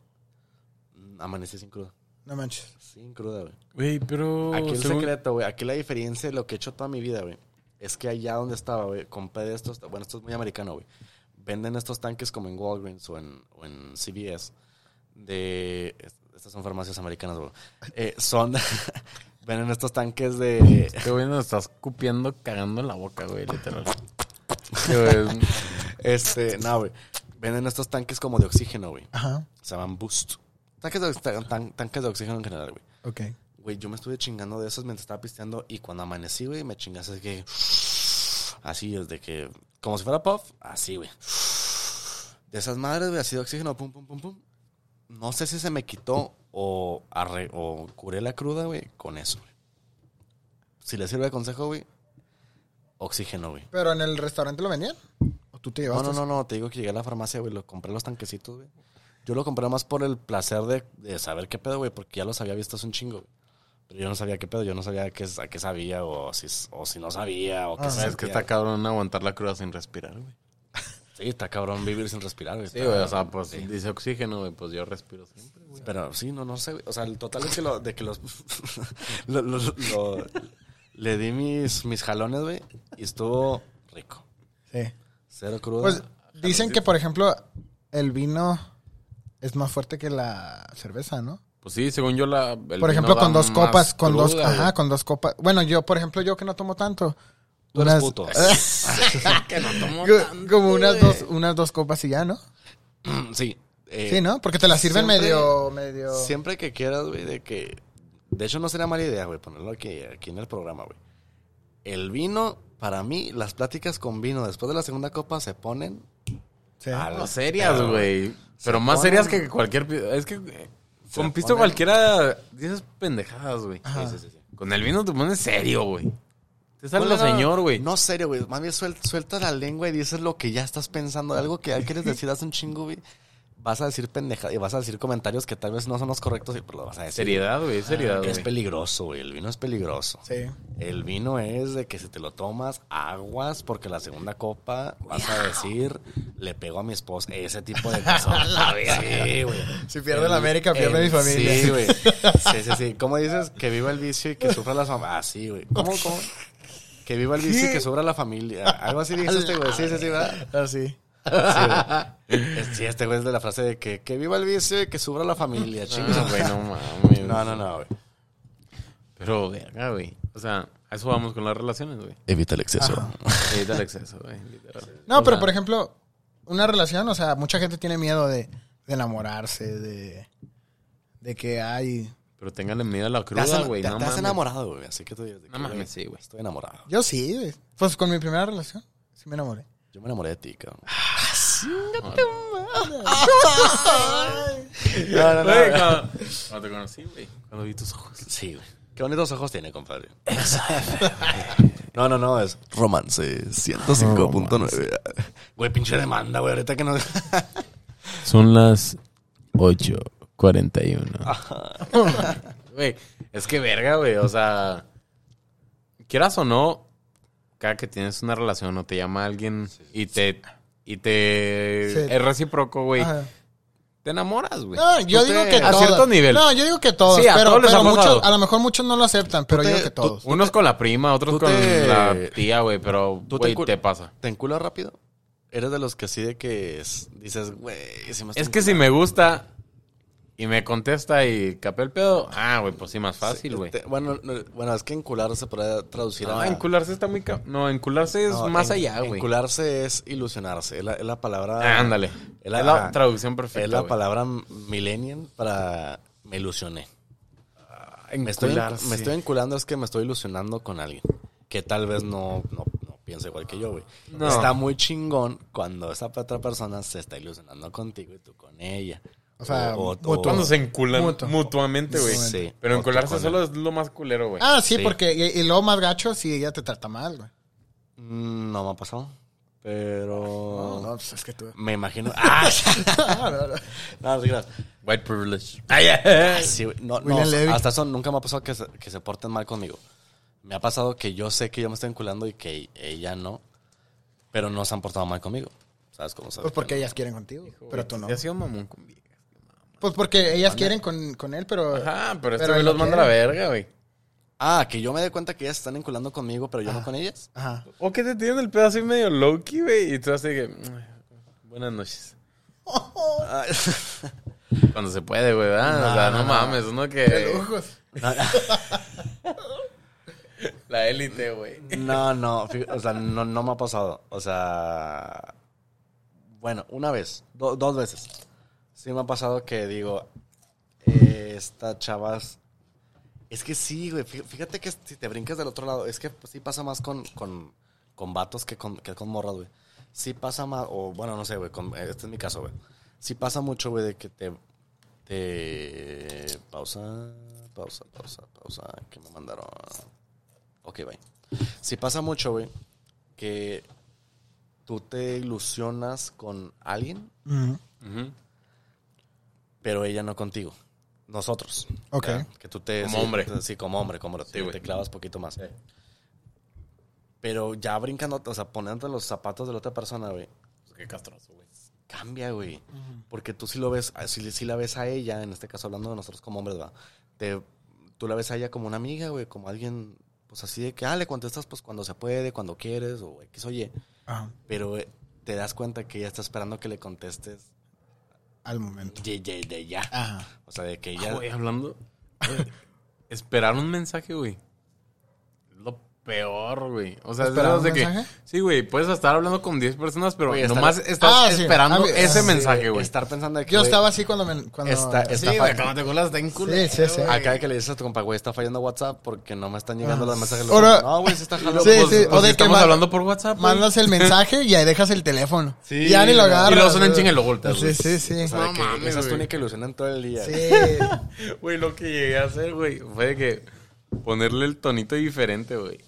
Mm, Amanecí sin cruda. No manches. Sin cruda, güey. Güey, pero. Aquí el según- secreto, güey. Aquí la diferencia de lo que he hecho toda mi vida, güey. Es que allá donde estaba, güey, compré de estos. Bueno, esto es muy americano, güey. Venden estos tanques como en Walgreens o en, o en CVS. De. Estas son farmacias americanas, güey. Eh, son. venden estos tanques de. Este güey nos está escupiendo, cagando en la boca, güey, literal. Este. No, güey. Venden estos tanques como de oxígeno, güey. Ajá. Se llaman Boost. Tanques de, tan- tanques de oxígeno en general, güey. Ok. Güey, yo me estuve chingando de esos mientras estaba pisteando y cuando amanecí, güey, me chingas así que... Así, desde que... Como si fuera puff, así, güey. De esas madres, güey, así de oxígeno, pum, pum, pum, pum. No sé si se me quitó o, arre- o curé la cruda, güey, con eso, güey. Si le sirve de consejo, güey, oxígeno, güey. ¿Pero en el restaurante lo vendían? ¿O tú te No, llevaste? no, no, no, te digo que llegué a la farmacia, güey, lo compré los tanquecitos, güey. Yo lo compré más por el placer de, de saber qué pedo, güey, porque ya los había visto hace un chingo, güey. Pero yo no sabía qué pedo, yo no sabía qué, a qué sabía o si, o si no sabía o qué Ah, se Es que está cabrón aguantar la cruda sin respirar, güey. Sí, está cabrón vivir sin respirar, güey. Sí, güey, o sea, pues sí. dice oxígeno, güey, pues yo respiro siempre, güey. Pero sí, no, no sé, güey. O sea, el total es que, lo, de que los... lo- lo- lo- le di mis, mis jalones, güey, y estuvo rico. Sí. Cero crudo. Pues dicen que, por ejemplo, el vino es más fuerte que la cerveza, ¿no? Pues sí, según yo la... el por vino ejemplo, da con dos copas, con dos, ajá, güey. con dos copas. Bueno, yo, por ejemplo, yo que no tomo tanto. Tú eres unas- puto. que no tomo co- tanto, como unas dos, unas dos copas y ya, ¿no? sí. eh, sí, ¿no? Porque te la sirven siempre- medio, medio. Siempre que quieras, güey, de que... De hecho, no sería mala idea, güey, ponerlo aquí, aquí en el programa, güey. El vino, para mí, las pláticas con vino después de la segunda copa se ponen... Sí. al No, serias, güey. Pero Se más ponen- serias que cualquier... Es que eh, Se con pisto ponen- cualquiera dices pendejadas, güey. Sí, sí, sí. Con el vino te pones serio, güey. Te sale Bueno, señor, güey. No, serio, güey. Más bien suel- suelta la lengua y dices lo que ya estás pensando. Algo que ya quieres decir hace un chingo, güey. Vas a decir pendeja y vas a decir comentarios que tal vez no son los correctos, y- pero lo vas a decir. Seriedad, güey, seriedad, Es güey. peligroso, güey. El vino es peligroso. Sí. El vino es de que si te lo tomas, aguas, porque la segunda copa vas a decir, le pego a mi esposa. Ese tipo de cosas. sí, güey. Si pierde la América, pierde mi familia. Sí, güey. Sí, sí, sí. ¿Cómo dices? Que viva el vicio y que sufra la familia. Ah, sí, güey. ¿Cómo, cómo? Que viva el vicio y que sufra la familia. Algo así dices este, güey. Sí, sí, sí, ¿verdad? Así. Sí, güey. Es- Sí, este güey es de la frase de que, que viva el vicio y que sufra la familia. Chingos, Ah, güey, no mames. No, no, no, güey. Pero, verga, güey. O sea, a eso vamos con las relaciones, güey. Evita el exceso. Evita el exceso, güey. No, O pero sea, por ejemplo, una relación, o sea, mucha gente tiene miedo de, de enamorarse, de, de que hay... Pero ténganle miedo a la Te cruda, güey. te- No te has mames. enamorado, güey. Así que tú dices, de No que, mames, sí, güey. Estoy enamorado. Yo sí, güey. Pues con mi primera relación, sí me enamoré. Yo me enamoré de ti, cabrón. No, no, no. Güey, cuando, cuando te conocí, güey. Cuando vi tus ojos. Sí, güey. Qué bonitos ojos tiene, compadre. No, no, no, es romance 105.9. Güey, pinche demanda, güey. Ahorita que no. Son las 8.41. Güey, es que verga, güey. O sea, quieras o no, cada que tienes una relación o te llama alguien y te... Y te... Sí. Es recíproco, güey. Te enamoras, güey. No, yo digo que A todos. cierto nivel. No, yo digo que todos. Sí, a pero todos les pero muchos, a lo mejor muchos no lo aceptan, pero yo digo que tú- todos. Unos con la prima, otros con te- la tía, güey. Pero, Tú te pasa. ¿Te enculas rápido? Eres de los que así de que es- dices, güey, si me estoy Es que si me gusta y me contesta y capé el pedo, ah, güey, pues sí, más fácil, güey. Este, bueno, no, bueno, es que encular se puede traducir No, a... encularse está muy... ca- No, encularse es No, más en- allá, güey. Encularse es ilusionarse. Es la, es la palabra... Ah, ándale. Es la, Es la traducción perfecta, Es la palabra millennial para me ilusioné. Me estoy, Encularse. me estoy enculando es que me estoy ilusionando con alguien que tal vez no, no, no piensa igual que yo, güey. No. Está muy chingón cuando esa otra persona se está ilusionando contigo y tú con ella. O sea, mutuo. Cuando se enculan Mutuo. mutuamente, güey. Sí. Pero encularse solo es lo más culero, güey. Ah, sí, Sí. porque... Y, y luego más gacho si ella te trata mal, güey. Mm, No me ha pasado. Pero. No, pues es que tú. Me imagino. ¡Ah! No, no, no. no, no creas. White privilege. Ah, sí, güey. no, no, hasta eso nunca me ha pasado que se, que se porten mal conmigo. Me ha pasado que yo sé que yo me estoy enculando y que ella no, pero no se han portado mal conmigo. ¿Sabes cómo sabes? Pues porque ellas quieren contigo, pero tú no. Ya ha sido mamón con viejas. Pues porque ellas quieren con, con él, pero... Ajá, pero este Pero güey los manda a la verga, güey. Ah, que yo me dé cuenta que ellas están enculando conmigo, pero yo no con ellas. Ajá. O que te tienen el pedo así medio low-key, güey. Y tú así que... Buenas noches. Ah, Cuando se puede, güey, ¿verdad? No, o sea, no, no. mames, uno De que... lujos. no, La élite, güey. No, no, o sea, no, no me ha pasado. O sea, bueno, una vez, do- dos veces. Sí me ha pasado que digo, eh, esta chavas... Es que sí, güey, fí- fíjate que si te brincas del otro lado, es que pues, sí pasa más con, con, con vatos que con, que con morras, güey. Sí pasa más, o bueno, no sé, güey, con- este es mi caso, güey. Sí pasa mucho, güey, de que te... te pausa, pausa, pausa, pausa, que me mandaron... Ok, bye. Sí pasa mucho, güey, que tú te ilusionas con alguien. Pero ella no contigo. Nosotros. Ok. Ya, Que tú te... Como sí, hombre. te- Sí, como hombre, como te, güey. te clavas poquito más. Pero ya brincando, o sea, poniéndote los zapatos de la otra persona, güey, Qué castroso, güey. cambia, güey. Porque tú sí lo ves, si, si la ves a ella, en este caso hablando de nosotros como hombres, va. Te, tú la ves a ella como una amiga, güey, como alguien, pues así de que, ah, le contestas pues cuando se puede, cuando quieres, o X oye. Ajá. Pero eh, te das cuenta que ella está esperando que le contestes Al momento. de, de, de ya. Ajá. O sea, de que Ya, ella... güey, hablando. güey, esperar un mensaje, güey. Peor, güey. O sea, es de ¿Esperar esos un de que. mensaje? Sí, güey, puedes estar hablando con 10 personas, pero estar- nomás estás Ah, sí. esperando mí- ese sí, mensaje, güey. Estar pensando de que... Yo estaba así cuando me... Cuando... Está- Sí, güey, cuando te colas está en culo. Sí, sí, sí. Acá de que le dices a tu compa, güey, está fallando WhatsApp porque no me están llegando los mensajes. Ahora- no, güey, se está jalando. Sí, Pues, sí, o o de si que estamos hablando por WhatsApp. Mandas el mensaje y ahí dejas el teléfono. Sí, ya ni lo agarras. Y luego suena en y lo volteas, Sí, sí, sí. O sea, que mames, esa es tu güey. única ilusión en todo el día. Sí. Güey, lo que llegué a hacer, güey, fue de que ponerle el tonito diferente, güey.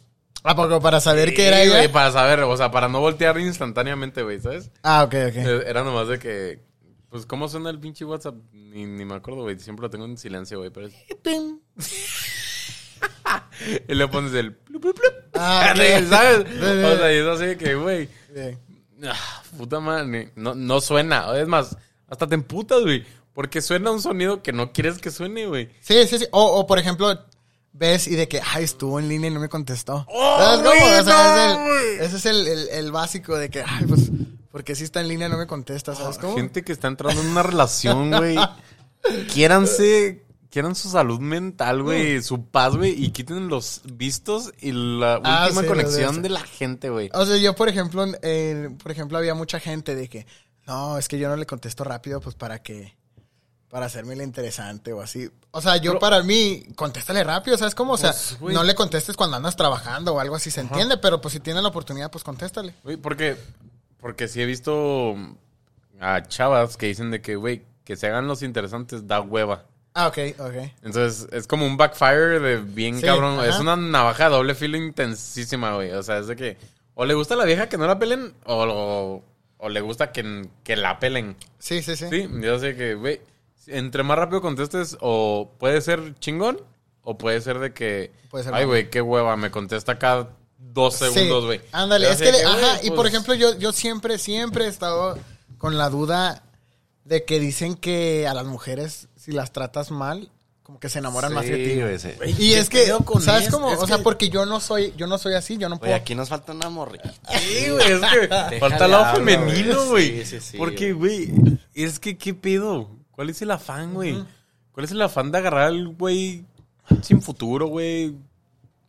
¿A poco para saber Sí, que era güey, ella? para saber, o sea, para no voltear instantáneamente, güey, ¿sabes? Ah, ok, ok. Eh, Era nomás de que, pues, ¿cómo suena el pinche WhatsApp? Ni, ni me acuerdo, güey. Siempre lo tengo en silencio, güey. Pero es... Pim. Y le pones el... plup, plup, plup. Ah. ¿Sabes? O sea, y es así de que, güey... Ah, puta madre. No, no suena. Es más, hasta te emputas, güey. Porque suena un sonido que no quieres que suene, güey. Sí, sí, sí. O, o, por ejemplo, ves y de que, ay, estuvo en línea y no me contestó. ¡Oh, ¿Sabes cómo? güey, O sea, es el- ese es el, el- el básico de que, ay, pues, porque si está en línea no me contesta, ¿sabes cómo? Gente que está entrando en una relación, güey. Quiéranse... Quieran su salud mental, güey, su paz, güey, y quiten los vistos y la Ah, última sí, conexión de de la gente, güey. O sea, yo, por ejemplo, eh, por ejemplo, había mucha gente de que, no, es que yo no le contesto rápido, pues para que, para hacerme la interesante o así. O sea, yo Pero- para mí, contéstale rápido, ¿sabes cómo? O sea, Pues, no le contestes cuando andas trabajando o algo así, se entiende, pero pues si tienes la oportunidad, pues contéstale. Güey, porque, porque sí he visto a chavas que dicen de que, güey, que se hagan los interesantes da hueva. Ah, ok, ok. Entonces, es como un backfire de bien Sí, cabrón. ajá. Es una navaja de doble filo intensísima, güey. O sea, es de que o le gusta a la vieja que no la pelen o, o, o le gusta que, que la pelen. Sí, sí, sí. Sí, yo sé que, güey, entre más rápido contestes o puede ser chingón o puede ser de que, Puede ser ay, güey, qué hueva, me contesta cada dos segundos, güey. Ándale, es que, ajá, y por pues, ejemplo, yo, yo siempre, siempre he estado con la duda de que dicen que a las mujeres, si las tratas mal, como que se enamoran más de ti. güey, sí. Güey, Y ¿qué es que, ¿sabes cómo? O sea, que- porque yo no soy, yo no soy así, yo no Oye, puedo. aquí nos falta una morrita. Sí, güey, es que falta el lado femenino, güey. güey. Sí, sí, sí, Porque, güey, es que, ¿qué pedo? ¿Cuál es el afán, güey? ¿Cuál es el afán de agarrar al güey sin futuro, güey?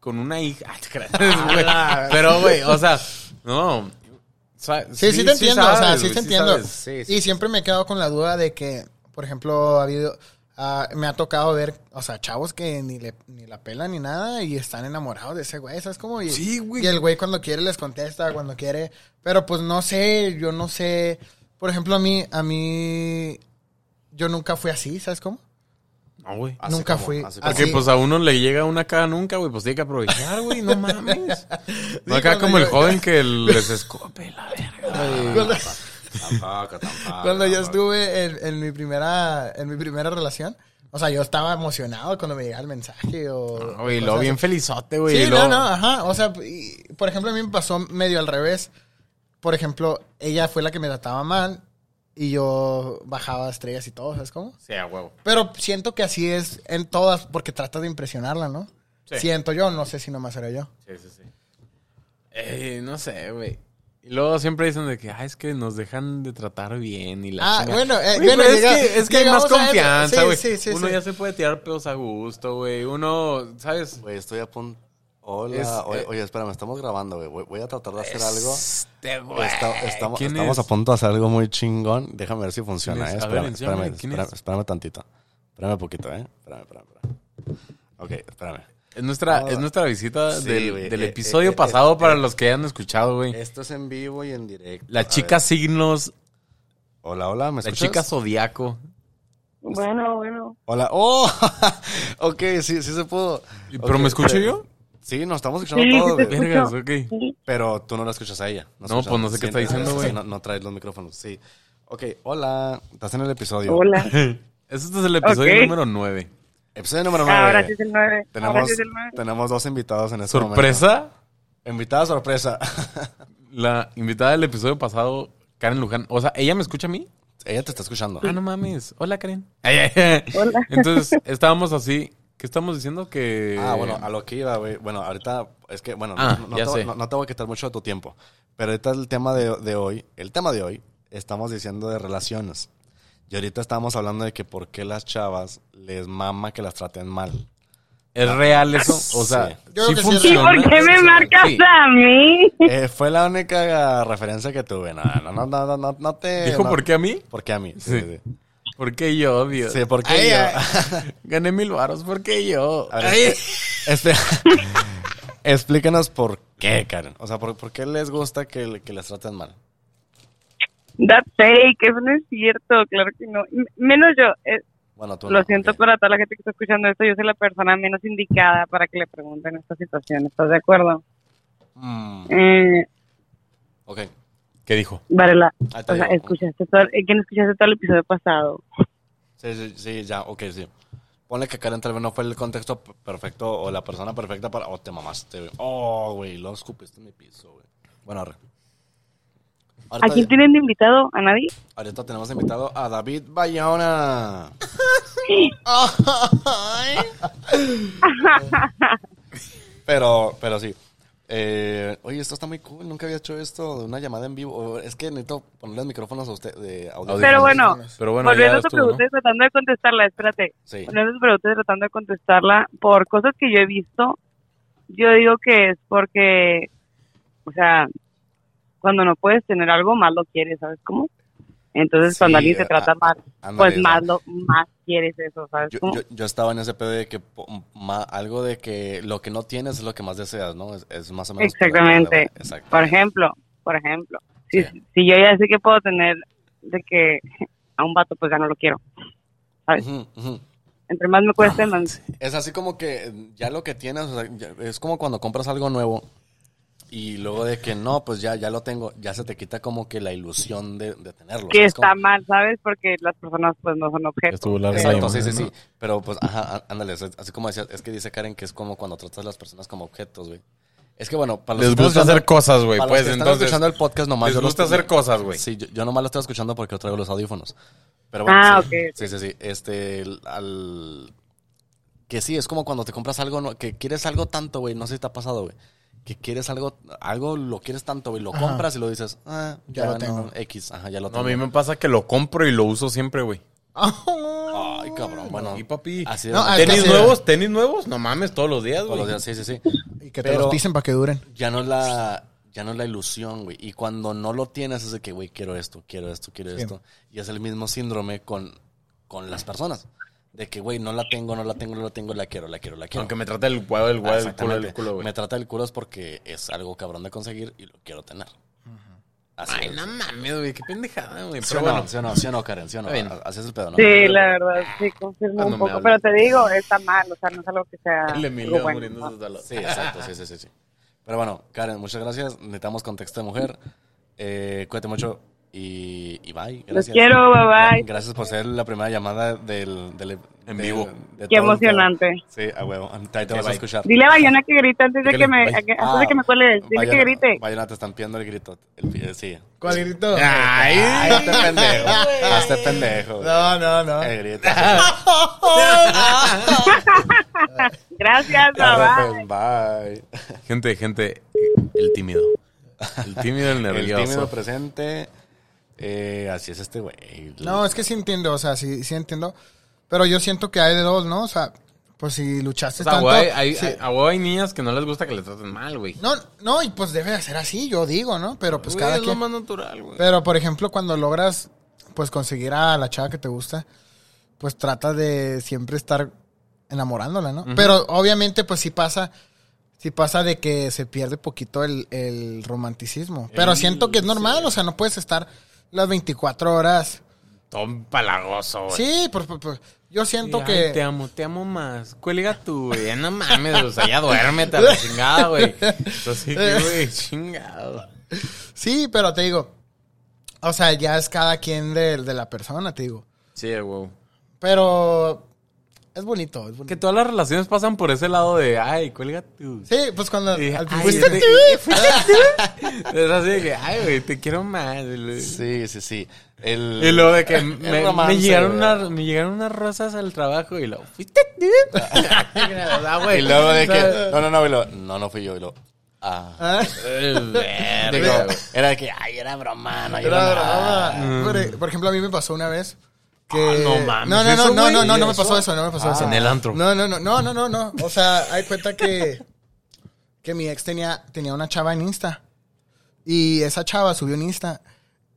Con una hija. Ah, güey. Pero, güey, o sea, no. Sí, sí, te entiendo, o sea, sí te entiendo. sabes. Sí, sí, y siempre me he quedado con la duda de que, por ejemplo, ha habido, ah, me ha tocado ver, o sea, chavos que ni, le, ni la pelan ni nada y están enamorados de ese güey, ¿sabes cómo? Y, Sí, güey. Y el güey cuando quiere les contesta, cuando quiere, pero pues no sé, yo no sé, por ejemplo, a mí, a mí, yo nunca fui así, ¿sabes cómo? No, güey. Nunca como- fui. Porque pues a uno le llega una cada nunca, güey. Pues tiene que aprovechar, güey. No mames. No acá como el joven que les escope la verga. Cuando, Tampoco, tampoco, cuando yo estuve en, en mi primera en mi primera relación, o sea, yo estaba emocionado cuando me llegaba el mensaje o... No, Güey, o lo bien felizote, güey. Sí, no, no, ajá. O sea, y, por ejemplo, a mí me pasó medio al revés. Por ejemplo, ella fue la que me trataba mal y yo bajaba estrellas y todo, ¿sabes cómo? Sí, a huevo. Pero siento que así es en todas, porque trata de impresionarla, ¿no? Sí. Siento yo, no sé si nomás era yo. Sí, sí, sí. Eh, no sé, güey. Y luego siempre dicen de que, ah, es que nos dejan de tratar bien y la Ah, chingada. bueno, eh, bueno, llega- es que, es que hay más confianza, Sí, güey. sí, sí, Uno sí. ya se puede tirar pedos a gusto, güey. Uno, ¿sabes? Güey, estoy a punto. Hola. Es, oye, eh, oye, espérame, estamos grabando, güey. Voy, a tratar de hacer algo. Este, güey. Está- estamos ¿Quién estamos es? a punto de hacer algo muy chingón. Déjame ver si funciona, ¿Quién ¿eh? es? A ver, Espérame, espérame, ¿quién espérame, es? espérame tantito. Espérame poquito, ¿eh? Espérame, espérame, espérame. Ok, espérame. Es nuestra, No, es nuestra visita sí, del, del eh, episodio eh, eh, pasado eh, para eh, los que hayan escuchado, güey. Esto es en vivo y en directo. La chica ver. signos, Hola, hola, ¿me la escuchas? chica zodiaco. Bueno, bueno. Hola. ¡Oh! ok, sí, sí se pudo. ¿Pero me escucho yo? Sí, nos estamos escuchando Sí, todo, güey. Vergas, ok. Sí. Pero tú no la escuchas a ella. No, pues no sé qué está diciendo, güey. No, no traes los micrófonos, sí. Ok, hola. Estás en el episodio. Hola. Este es el episodio Ok. número 9. Episodio número 9. Ahora sí es el 9. Ahora Tenemos, sí es el 9. tenemos dos invitados en este momento. ¿Sorpresa? Invitada sorpresa. La invitada del episodio pasado, Karen Luján. O sea, ¿ella me escucha a mí? ella te está escuchando. Ah, no mames. Hola, Karen. Hola. Entonces, estábamos así. ¿Qué estamos diciendo? Que... Ah, bueno, a lo que iba, güey. Bueno, ahorita es que, bueno, Ah, no, no ya te, sé. no- no te voy a quitar mucho de tu tiempo. Pero ahorita el tema de, de hoy, el tema de hoy, estamos diciendo de relaciones. Y ahorita estamos hablando de que por qué las chavas les mama que las traten mal. ¿Es real eso? O sea, Sí. Yo sí creo que sí es ¿Y funciona. por qué me marcas Sí. a mí? Eh, fue la única referencia que tuve. No, no, no, no, no, no, no te... ¿Dijo no- por qué a mí? ¿Por qué a mí? Sí, Sí. ¿Por qué yo, obvio? Sí, ¿por qué Ay, yo? ay. Gané mil varos. ¿Por qué yo? A ver, Ay. espe- Explícanos por qué, Karen. O sea, ¿por, por qué les gusta que, que les traten mal? That's fake, eso no es cierto, claro que no. M- Menos yo, eh, Bueno, tú lo no, siento ok. para toda la gente que está escuchando esto, yo soy la persona menos indicada para que le pregunten esta situación, ¿estás de acuerdo? Mm, Eh, ok. ¿Qué dijo? Varela, te o sea, escuchaste todo, eh, no escuchaste todo el episodio pasado. Sí, sí, sí, ya, ok, sí. Ponle que Karen tal vez no fue el contexto perfecto o la persona perfecta para... Oh, te mamaste, güey. Oh, güey, lo escupiste en mi piso, güey. Bueno, arre. ¿A Ahorita, quién tienen de invitado? ¿A nadie? ahorita tenemos invitado a David Bayona. pero, pero sí. Eh, oye, esto está muy cool. Nunca había hecho esto de una llamada en vivo. Es que necesito ponerle micrófonos a usted de audio. Pero bueno, Pero bueno, volviendo a tu ¿no? pregunta y tratando de contestarla, espérate. Sí. Volviendo a tu pregunta y tratando de contestarla, por cosas que yo he visto, yo digo que es porque, o sea, cuando no puedes tener algo, más lo quieres, ¿sabes cómo? Entonces, Sí, cuando alguien a- trata mal, ándale, pues más, lo, más quieres eso, ¿sabes Yo, yo, yo estaba en ese pedo de que ma- algo de que lo que no tienes es lo que más deseas, ¿no? Es, es más o menos. Exactamente. Exacto. Por ejemplo, por ejemplo, si, Sí. si yo ya sé que puedo tener de que a un vato, pues ya no lo quiero. Ujú, ujú. Entre más me cueste, más... Es así como que ya lo que tienes, o sea, es como cuando compras algo nuevo y luego de que no, pues ya, ya lo tengo, ya se te quita como que la ilusión de, de tenerlo. Que está Como- mal, ¿sabes? Porque las personas, pues, no son objetos. Exacto, sí, sí, ¿no? sí. Pero pues, ajá, ándale, así como decías, es que dice Karen que es como cuando tratas a las personas como objetos, güey. Es que bueno, para los Les que están gusta hacer cosas, güey. Pues que están entonces. escuchando el podcast nomás. les yo gusta estoy- hacer cosas, güey. Sí, yo, yo nomás lo estoy escuchando porque yo traigo los audífonos. Pero bueno, Ah, sí, sí, sí, sí. Este, al... Que sí, es como cuando te compras algo, no- que quieres algo tanto, güey, no sé si te ha pasado, güey. Que quieres algo, algo lo quieres tanto, güey, lo Ajá. compras y lo dices, ah, Ya ya, lo no, tengo. X, ajá, ya lo No, tengo. a mí me pasa que lo compro y lo uso siempre, güey. Ay, cabrón, bueno. Y papi. Así No, ¿Tenis nuevos? ¿Tenis nuevos? No mames, todos los días, todos los güey. días, sí, sí, sí. Y que te los pisen para que duren. ya no es la ya no es la ilusión, güey. Y cuando no lo tienes es de que, güey, quiero esto, quiero esto, quiero Sí. esto. Y es el mismo síndrome con, con las personas. De que, güey, no la tengo, no la tengo, no la tengo, la quiero, la quiero, la quiero. Aunque me trate el huevo, el Ah, huevo, el culo, el culo, güey. Me trata el culo es porque es algo cabrón de conseguir y lo quiero tener. Así Ay, es. no mames, güey, qué pendejada, güey. ¿Sí Pero bueno, no? ¿Sí o no? ¿Sí o no, Karen? ¿Sí o no? Así es el pedo, ¿no? Sí, la verdad, sí, confirmo Cuando un me poco. Pero te digo, está mal, o sea, no es algo que sea. el Emilio bueno, ¿no? dalos. Sí, exacto, sí, sí, sí, sí. Pero bueno, Karen, muchas gracias. Necesitamos contexto de mujer. Eh, cuídate mucho y, y bye. Los quiero, bye bye. Gracias por ser la primera llamada del, del En de- vivo. de Qué el emocionante. Sí, a huevo. Ahí te vas a escuchar. Dile a Bayona que grite antes de que me, a que- antes Ah, de que me cuele. Dile que Bayona- grite. Bayona, te están pidiendo el grito. El, pi- sí. ¿Cuál grito? Ay, Ay, este pendejo. Hazte pendejo. No, no, no. El grito. Gracias, bye bye. bye. Gente, gente, el tímido. El tímido, el El nervioso. tímido presente. Eh, así es este güey. No, es que sí entiendo, o sea, sí, sí entiendo. Pero yo siento que hay de dos, ¿no? O sea, pues si luchaste O sea, tanto. hay, sí. hay- a huevo hay niñas que no les gusta que les traten mal, güey. No, no, y pues debe de ser así, yo digo, ¿no? Pero pues cada es lo quien. más natural, güey. Pero por ejemplo, cuando logras pues conseguir a la chava que te gusta, pues trata de siempre estar enamorándola, ¿no? Pero obviamente pues sí pasa, sí pasa de que se pierde poquito el, el romanticismo. Pero El- siento que es normal, o sea, no puedes estar las 24 horas. Todo palagoso, güey. Sí, pues, pues, pues, yo siento que... te amo, te amo más. Cuelga tú, güey. Ya No mames, o sea, ya duérmete a la chingada, güey. Así que, güey, chingado. Sí, pero te digo, o sea, ya es cada quien de, de la persona, te digo. Sí, güey. Pero es bonito, es bonito. Que todas las relaciones pasan por ese lado de, ay, cuelga tú. Sí, pues cuando... Y, al ay, fuiste tú. Es así de que, ay, güey, te quiero más. Sí, sí, sí. El, Y luego de que el me, romance, me llegaron una- me llegaron unas rosas al trabajo y lo fuiste tú. Ah. Y luego de que. No, no, no, y lo, no, no fui yo. Y lo. Ah. Ah, Digo, güey. era de que, ay, era broma, no era broma. Por, por ejemplo, a mí me pasó una vez que... Ah, no mames, No, no, no, ¿eso, no, no, no, no me pasó eso, no me pasó Ah. eso. En el antro. No, no, no, no, no, no, no. O sea, hay cuenta que, que mi ex tenía, tenía una chava en Insta. Y esa chava subió en Insta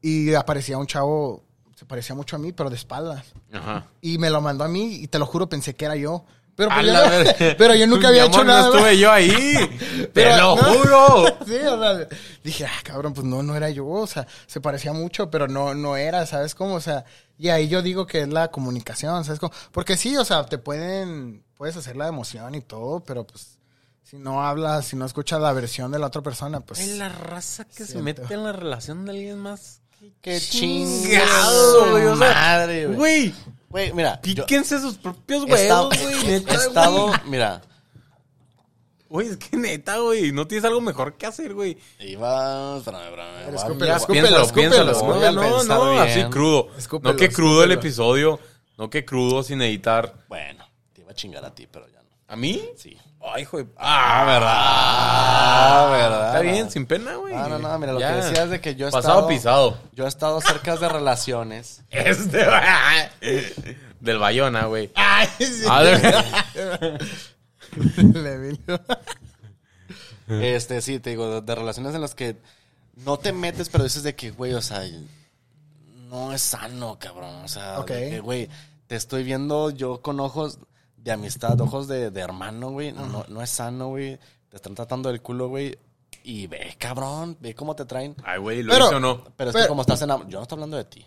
y aparecía un chavo, se parecía mucho a mí, pero de espaldas. Ajá. Y me lo mandó a mí y te lo juro, pensé que era yo. Pero, pues yo, la no- pero yo nunca Mi había amor, hecho nada. No estuve yo ahí. Te Pero, lo no. juro. Sí, o sea, dije, ah, cabrón, pues no, no era yo, o sea, se parecía mucho, pero no, no era, ¿sabes cómo? O sea, y ahí yo digo que es la comunicación, ¿sabes cómo? Porque sí, o sea, te pueden, puedes hacer la emoción y todo, pero pues, si no hablas, si no escuchas la versión de la otra persona, pues... Es la raza que se Siento. mete en la relación de alguien más. Qué chingado, güey. O sea, madre, güey. Güey, yo píquense sus propios huevos, güey. he Neta, estado, mira. Güey, es que neta, güey. No tienes algo mejor que hacer, güey. Iba. Espérame, espérame. Escúpelo, escúpelo, escúpelo, escúpelo. No, no, bien. así crudo. Escúpelo, no que crudo el episodio. No que crudo sin editar. Bueno, te iba a chingar a ti, pero ya no. ¿A mí? Sí. Ay, hijo de... Ah, verdad. Ah, verdad. Está bien, sin pena, güey. No, no, no, mira, lo Ya. que decías de que yo he Pasado estado... pisado. Yo he estado cerca de relaciones. Este, Del Bayona, güey. Ay, sí. Este, sí, te digo, de, de relaciones en las que no te metes, pero dices de que, güey, o sea, no es sano, cabrón. O sea, Ok. de que, güey, te estoy viendo yo con ojos de amistad, ojos de, de hermano, güey. No, no, no es sano, güey. Te están tratando del culo, güey. Y ve, cabrón, ve cómo te traen. Ay, güey, ¿lo Pero- hice o no? Pero es que Pero- como estás enamorado, yo no estoy hablando de ti.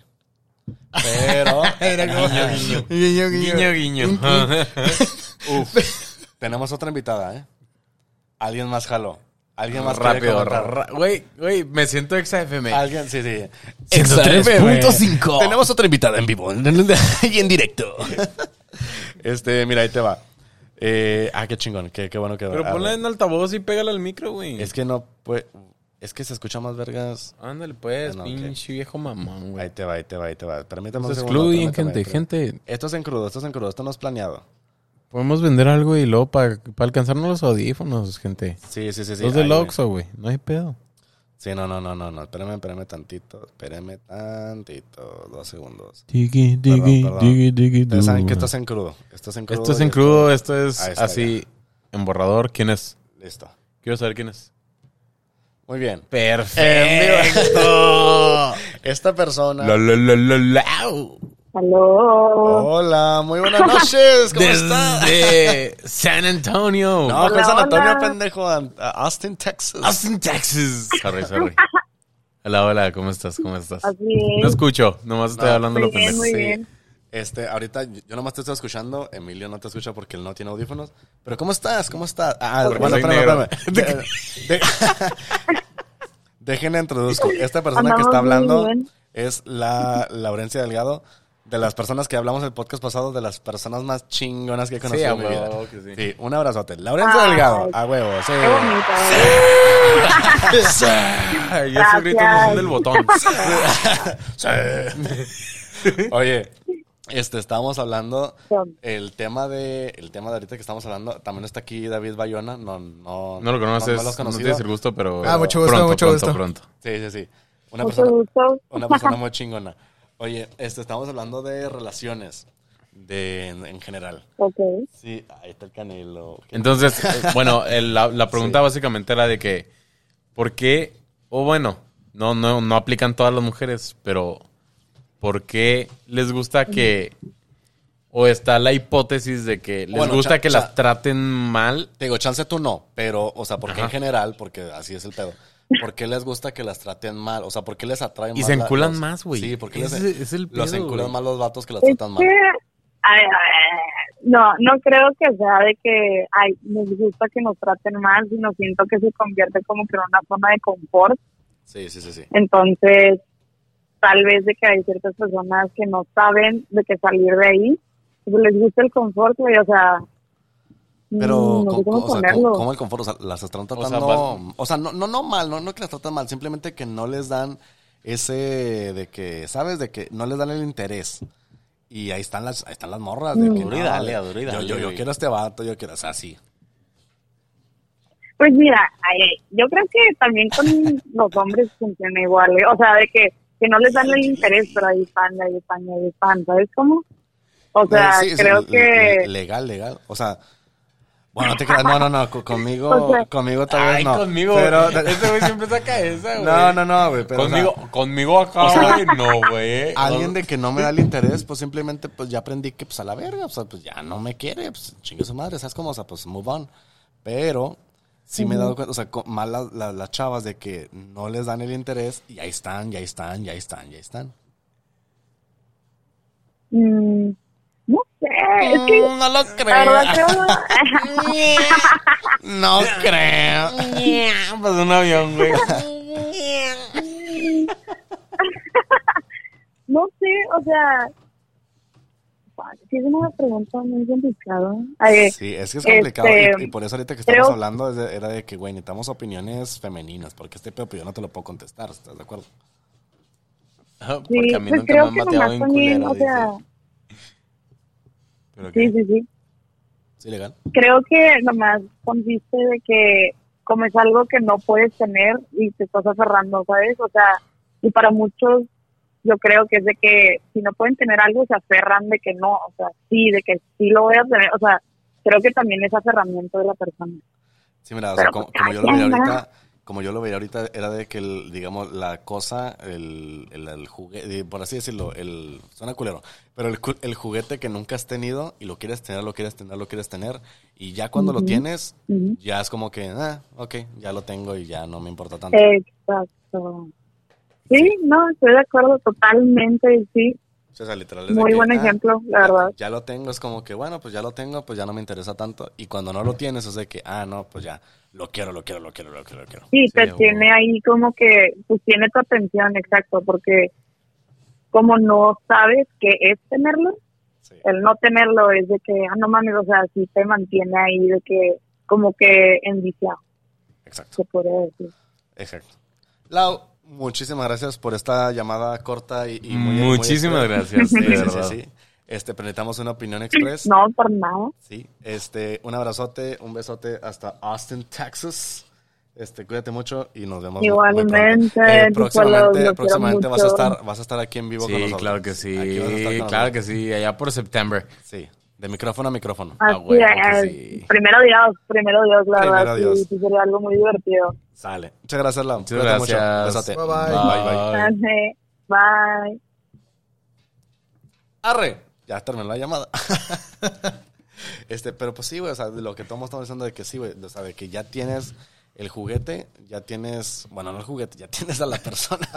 Pero Guiño, guiño. Guiño, Guiño, guiño. tenemos otra invitada, ¿eh? Alguien más jaló. Alguien más quiere Rápido, comentar. ra- Güey, güey, me siento exa FM. Alguien, sí, sí. 103.5. Tenemos otra invitada en vivo y en directo. Este, mira, ahí te va. Eh, ah, qué chingón, qué, qué bueno que Pero ponla en altavoz y pégala al micro, güey. Es que no, pues, es que se escucha más vergas. Ándale, pues, ok. pinche viejo mamón, Ahí güey. te va, ahí te va, ahí te va. Permítame un segundo, excluyen, gente, gente. Esto es en crudo, esto es en crudo, esto no es planeado. Podemos vender algo y luego para alcanzarnos los audífonos, gente. Sí, sí, sí. sí. los del. Oxxo, güey. No hay pedo. Sí, no, no, no, no, no. Espérame, espérame tantito. Espérame tantito. Dos segundos. Tiki, tiki, tiki, tiki, Ustedes saben que esto es en crudo. Esto es en crudo. Esto es en crudo, esto es está, así, en borrador. ¿Quién es? Listo. Quiero saber quién es. Muy bien. Perfecto. Esta persona. La, la, la, Aló. Hola, muy buenas noches. ¿Cómo está? Desde San Antonio. No, con Hola, San Antonio, hola. pendejo. a Austin, Texas. Austin, Texas. Sorry, sorry. Hola, hola, ¿cómo estás? ¿Cómo estás? Es. No escucho, nomás estoy No, hablando lo muy bien, pendejo. muy Sí. bien. Este, ahorita yo nomás te estoy escuchando, Emilio no te escucha porque él no tiene audífonos. Pero ¿cómo estás? ¿Cómo estás? Ah, Porque bueno, espérame, espérame. De- de- Déjenme introduzco. Esta persona que está hablando bien. es la Laurencia Delgado. De las personas que hablamos el podcast pasado, de las personas más chingonas que he Sí, conocido a en mi vida. sí. Sí, un abrazote. Laurencia Ay. Delgado, a huevo, sí. Qué bonito. Ay, ya esos gritos no son del botón. Oye, este, estábamos hablando el tema de el tema de ahorita que estamos hablando. También está aquí David Bayona. No, no, No lo conoces, no, no, conocido. tienes el gusto, pero. Ah, mucho gusto, pronto, mucho pronto, gusto. Pronto. Sí, sí, sí. Una Mucho persona, gusto. una persona muy chingona. Oye, este, estamos hablando de relaciones de en, en general. Ok. Sí, ahí está el canelo. Entonces, eh, bueno, el- la, la pregunta básicamente era de que, ¿por qué? O bueno, no, no, no aplican todas las mujeres, pero ¿por qué les gusta que, o está la hipótesis de que les Bueno, gusta que las traten mal? Te digo, chance tú no, pero, o sea, porque Ajá. en general, porque así es el pedo. ¿Por qué les gusta que las traten mal? O sea, ¿por qué les atraen Y más? se la- enculan los- más, güey. Sí, porque les, Ese es el los enculan más los vatos que las Es tratan mal. ay, ay, no, no creo que sea de que, ay, nos gusta que nos traten mal, sino siento que se convierte como que en una zona de confort. Sí, sí, sí, sí. Entonces, tal vez de que hay ciertas personas que no saben de que salir de ahí, pues les gusta el confort, güey, o sea, Pero, mm, no ¿cómo, cómo o sea. ¿cómo, cómo el confort? O sea, las están sea, tratando... vas- O sea, no, no, no mal, no, no que las tratan mal, simplemente que no les dan ese de que, ¿sabes? De que no les dan el interés. Y ahí están las, ahí están las morras. De que, Duro y no, dale, y yo, yo, yo quiero a este vato, yo quiero, o sea, sí. Pues mira, yo creo que también con los hombres funciona igual, ¿eh? o sea, de que, que no les dan el interés, pero ahí están, ahí están, ahí están, ¿sabes cómo? O sea, Sí, sí, creo le- que... le- Legal, legal. O sea... Bueno, no te creas, no, no, no, co- conmigo, O conmigo tal vez Ay, no. conmigo. Pero, Ese güey siempre saca esa, güey. no, no, no, güey, pero, o sea, Conmigo, conmigo acá, güey, no, güey. alguien de que no me da el interés, pues simplemente pues ya aprendí que pues a la verga, o sea, pues ya no me quiere, pues chingue su madre, ¿sabes cómo? O sea, pues move on. Pero sí me he dado cuenta, o sea, mal las, las- las chavas de que no les dan el interés y ahí están, ya están, ya están, ya están. mm, no sé, es que... Mm, no lo creo... No creo. Pasó un avión, güey. no sé, o sea... Sí, es una pregunta muy complicada. Ay, Sí, es que es complicado Este, y, y por eso ahorita que estamos creo- hablando es de- era de que, güey, necesitamos opiniones femeninas, porque este pedo pues, yo no te lo puedo contestar, ¿estás de acuerdo? Sí, Porque a mí pues nunca creo me han que bateado nomás bien también, culero, o sea... Pero Sí, sí, sí. Sí, legal. creo que nomás consiste de que como es algo que no puedes tener y te estás aferrando, ¿sabes? O sea, y para muchos yo creo que es de que si no pueden tener algo se aferran de que no, o sea, sí, de que sí lo voy a tener, o sea, creo que también es aferramiento de la persona. Sí, mira, o sea, como, pues, como yo lo quien, ahorita, como yo lo veía ahorita, era de que, el, digamos, la cosa, el, el, el juguete, por así decirlo, el, suena culero, pero el, el juguete que nunca has tenido y lo quieres tener, lo quieres tener, lo quieres tener, y ya cuando lo tienes, ya es como que, ah, ok, ya lo tengo y ya no me importa tanto. Exacto. Sí, no, estoy de acuerdo totalmente, sí. O sea, literal es de Muy que, buen ah, ejemplo, la verdad. Ya lo tengo, es como que, bueno, pues ya lo tengo, pues ya no me interesa tanto. Y cuando no lo tienes, es de que, ah, no, pues ya, lo quiero, lo quiero, lo quiero, lo quiero, lo quiero. Sí, te Sí, tiene ahí como que, pues tiene tu atención, exacto, porque como no sabes qué es tenerlo, Sí. el no tenerlo es de que, ah, no mames, o sea, sí te mantiene ahí de que, como que enviciado, Exacto, se decir. exacto. Lau, muchísimas gracias por esta llamada corta y, y muy muy Muchísimas express. gracias, Sí, de sí, verdad. sí, sí. Este, pero necesitamos una opinión express. No, por nada. Sí, este, un abrazote, un besote hasta Austin, Texas. Este, cuídate mucho y nos vemos. muy- muy. Igualmente, Eh, próximamente, los próximamente vas a estar, vas a estar aquí en vivo con Sí, nosotros. claro que sí. Aquí vas a estar con Claro nosotros. que sí. Allá por septiembre. Sí, de micrófono a micrófono. Ah, Así es. sí. Primero Dios, primero Dios, la Primero verdad, Dios. sí, sí sería algo muy divertido. Sale. Muchas gracias, Lau. Muchas gracias. Bye, bye. Bye, bye. Bye. Arre. Ya terminó la llamada. este, pero pues sí, güey, o sea, de lo que todos estamos diciendo de que sí, güey, o sea, de que ya tienes el juguete, ya tienes, bueno, no el juguete, ya tienes a la persona.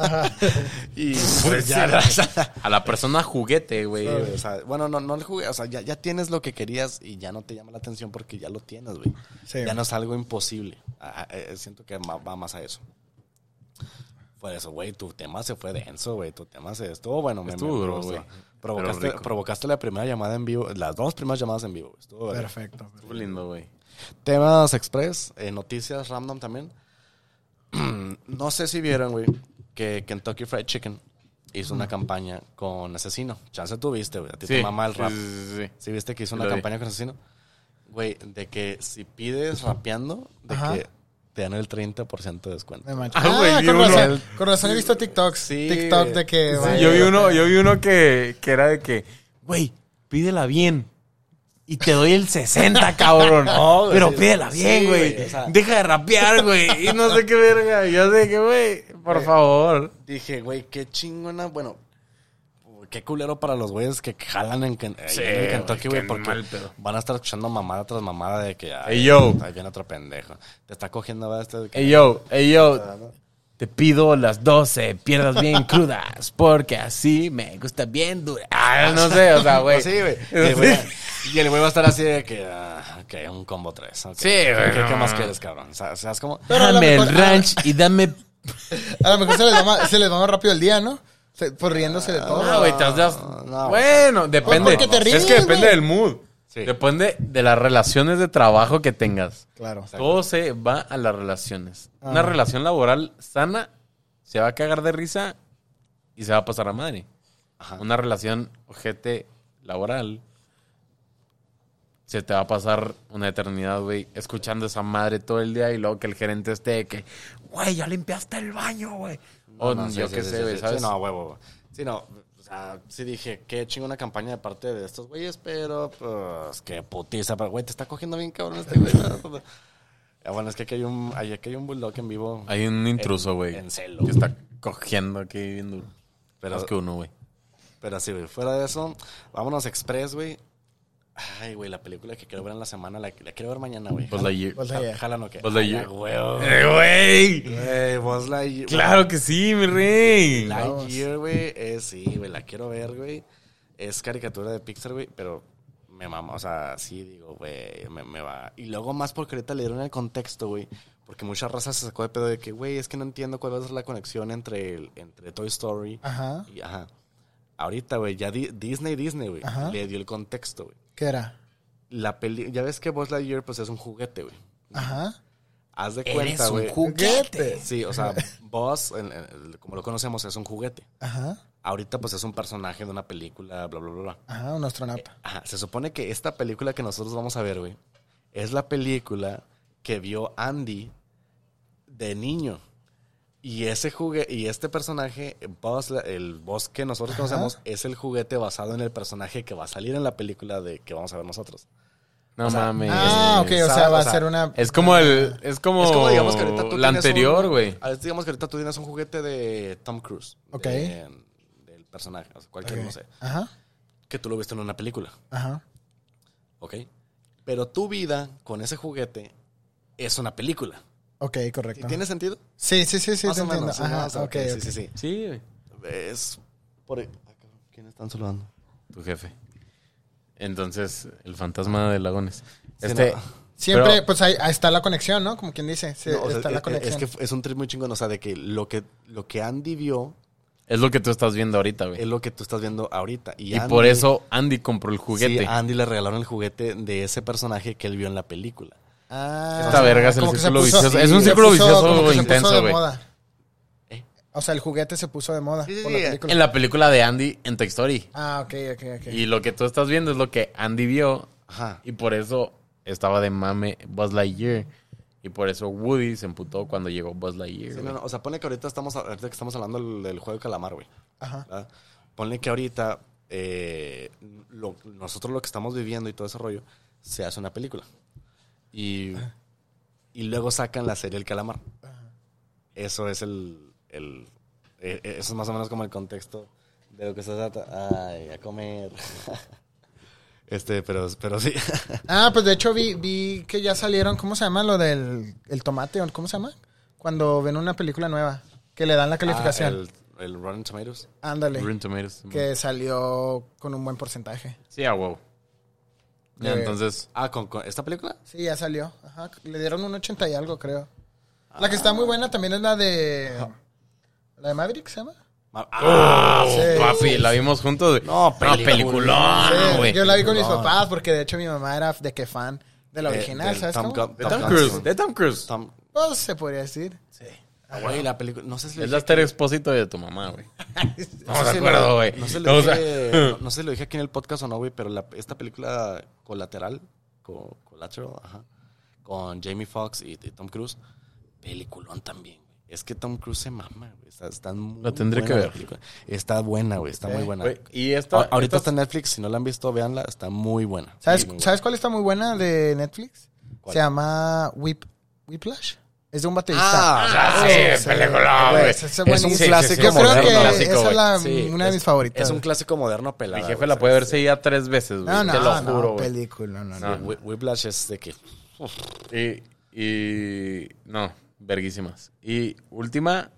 y pues ya, o sea, A la persona juguete, güey. O sea, bueno, no, no el juguete, o sea, ya, ya tienes lo que querías y ya no te llama la atención porque ya lo tienes, güey. Sí. Ya no es algo imposible. Ah, eh, siento que va más a eso. Fue eso, güey, tu tema se fue denso, güey, tu tema se estuvo bueno, me, Estuvo me duro, güey. Provocaste, provocaste la primera llamada en vivo, las dos primeras llamadas en vivo, estuvo. Perfecto. Fue lindo, güey. Temas express, eh, noticias random también. no sé si vieron, güey, que Kentucky Fried Chicken hizo una campaña con Asesino. Chance tú viste, güey. A ti te mama el rap. Sí, sí, sí, sí. ¿Sí viste que hizo Lo una vi. campaña con Asesino? Güey, de que si pides rapeando, de Ajá. que te dan el 30% de descuento. Me mancha. Ah, güey, vi con, razón, con razón he visto TikToks. Sí, TikTok güey. de que... Sí, vaya, yo vi uno, yo vi uno que, que era de que, güey, pídela bien. Y te doy el 60, cabrón. No, güey, Pero pídela Sí, bien, güey. güey, o sea- Deja de rapear, güey. Y no sé qué verga. Yo sé que, güey, por favor. Dije, güey, qué chingona. Bueno, qué culero para los güeyes que jalan en, Sí, Kentucky, güey, porque mal van a estar escuchando mamada tras mamada de que. ay, Ey, yo. Ahí viene otro pendejo. Te está cogiendo, ¿verdad? Este Ey, yo, ey, yo. Te pido las 12 pierdas bien crudas. Porque así me gusta bien dura. Ah, no sé, o sea, güey. Pues sí, güey. Y el güey- va a estar así de que. ah, ok, un combo 3. Sí, güey, ¿Qué, qué no. más quieres, cabrón? O sea, o sea, es como. Pero Dame el ranch y dame. A lo mejor se les, más, se les más rápido el día, ¿no? Se- por riéndose de todo. Ah, güey, te has- no. Bueno, depende. porque te ríes, es que depende del mood. Sí. Depende de las relaciones de trabajo que tengas. Claro. Todo se va a las relaciones. Una Ah. relación laboral sana se va a cagar de risa y se va a pasar a madre. Ajá. Una relación ojete laboral se te va a pasar una eternidad, güey, escuchando esa madre todo el día y luego que el gerente esté de que, güey, ya limpiaste el baño, güey. o No, no, yo sí, qué sí, sé, güey, ¿sabes? Sí, no, huevo. Sí, no. Sea, sí dije, qué chingo una campaña de parte de estos güeyes, pero pues qué putiza. Pero, güey, te está cogiendo bien cabrón este güey. Ah, bueno, es que aquí hay un, hay- aquí hay un bulldog en vivo. Hay un intruso, En- güey. en celo. Que está cogiendo aquí bien duro. Pero- Más que uno, güey. Pero sí, güey. Fuera de eso, vámonos express, güey. Ay, güey, la película que quiero ver en la semana, la, la quiero ver mañana, güey. Buzz Lightyear. Buzz Jala- Lightyear. ¿Jalan o qué? Buzz Lightyear. Ay, güey. ¡Eh, güey! Güey, Buzz Lightyear. Claro que sí, mi rey. Lightyear, güey, es sí, güey, la quiero ver, güey. Es caricatura de Pixar, güey, pero me mama, o sea, sí, digo, güey, me, me va. Y luego más porque ahorita le dieron el contexto, güey, porque mucha raza se sacó de pedo de que, güey, es que no entiendo cuál va a ser la conexión entre, el, entre Toy Story Ajá. y, ajá. Ahorita, güey, ya Di- Disney, Disney, güey, le dio el contexto, güey. ¿Qué era? La peli, ya ves que Buzz Lightyear, pues, es un juguete, güey. Ajá. Haz de Eres cuenta, un güey. Juguete. Sí, o sea, Buzz, en- en- como lo conocemos, es un juguete. Ajá. Ahorita pues es un personaje de una película, bla, bla, bla, bla. Ajá, un astronauta. Ajá, se supone que esta película que nosotros vamos a ver, güey, es la película que vio Andy de niño. Y ese jugue y este personaje, Buzz, el Buzz que nosotros Ajá. conocemos, es el juguete basado en el personaje que va a salir en la película de que vamos a ver nosotros. No O sea, mames. Ah, ok, o sea, va O a ser una... Es como el. Es como. Es como digamos que ahorita tú La tienes anterior, un- güey. digamos que ahorita tú tienes un juguete de Tom Cruise. Ok. de- del personaje, o sea, cualquier, Ok. no sé. Ajá. Que tú lo viste en una película. Ajá. ¿ok? Pero tu vida con ese juguete es una película. Ok, correcto. ¿Tiene sentido? Sí, sí, sí, sí, Más te o entiendo. menos. sí, Ajá, más. Sí, sí, sí. Sí, güey. Es por... ah, cabrón, ¿Quién están saludando? Tu jefe. Entonces, el fantasma de Lagones. Sí, Este. no. Siempre, Pero- pues ahí, ahí está la conexión, ¿no? Como quien dice. Sí, No, o sea, está es- la es, conexión. que es un trip muy chingón, o sea, de que lo que, lo que Andy vio Es lo que tú estás viendo ahorita, güey. es lo que tú estás viendo ahorita. Y, Y Andy- por eso Andy compró el juguete. Sí, a Andy le regalaron el juguete de ese personaje que él vio en la película. Ah, Esta verga es el círculo puso- vicioso. sí, Es un círculo puso- vicioso como que se puso intenso, de güey. moda. ¿Eh? O sea, el juguete se puso de moda Sí, sí, por la sí. película. En la película de Andy en Toy Story. Ah, ok, ok, ok. Y lo que tú estás viendo es lo que Andy vio. Ajá. Y por eso estaba de mame Buzz Lightyear. Y por eso Woody se emputó cuando llegó Buzz Lightyear. Sí, no, no, O sea, pone que ahorita estamos, ahorita que estamos hablando del, del juego de calamar, güey. Ajá. ¿verdad? Ponle que ahorita eh, lo- nosotros lo que estamos viviendo y todo ese rollo se hace una película. Y, y luego sacan la serie El Calamar. Eso es el, el- eh, eh, Eso es más o menos como el contexto de lo que se trata. Ay, a comer. Este, pero, pero sí. Ah, pues de hecho vi, vi que ya salieron, ¿cómo se llama? Lo del el tomate, ¿o ¿cómo se llama? Cuando ven una película nueva, que le dan la calificación. Ah, el, el Rotten Tomatoes. Ándale. Rotten Tomatoes. Que salió con un buen porcentaje. Sí, a huevo. Ya, Eh, entonces, Ah, ¿con, con esta película? Sí, ya salió. Ajá. Le dieron un 80 y algo, creo. La que está muy buena también es la de... ¿La de Maverick se llama? Ah, Sí. papi, la vimos juntos. No, peliculón. Sí, güey. yo la vi con mis papás porque de hecho mi mamá era de que fan de la original, ¿sabes Tom cómo? De Tom Tom Cruise. Cruise. De Tom Cruise. Tom- Pues se podría decir. Ah, güey, la película. No sé si Es la Esther Expósito de tu mamá, güey. no de si acuerdo, lo- güey. No sé, dije, no, no sé si lo dije aquí en el podcast o no, güey, pero la- esta película Colateral, co- Collateral, ajá, con Jamie Foxx y, y Tom Cruise, peliculón también, güey. Es que Tom Cruise se mama, güey. Está, está muy La tendré buena que ver. película. Está buena, güey. Está muy buena. Güey, Y esta... A- ahorita esta- está en Netflix. Si no la han visto, véanla. Está muy buena. ¿Sabes, Sí, muy buena. ¿Sabes cuál está muy buena de Netflix? ¿Cuál? Se llama Whip, Whiplash. Es de un baterista. Ah, Ah, sí, película, güey. ese Es un buenísimo. clásico Yo creo moderno. que Clásico, esa es la- Sí, una de es- mis favoritas. Es un güey. clásico moderno pelada. Mi jefe güey, la puede ¿sabes? ver seguida tres veces, güey. No, no, Te lo no, juro, güey. película, no, no. No. Whi- Whiplash es de que... Y, y no, verguísimas. Y última,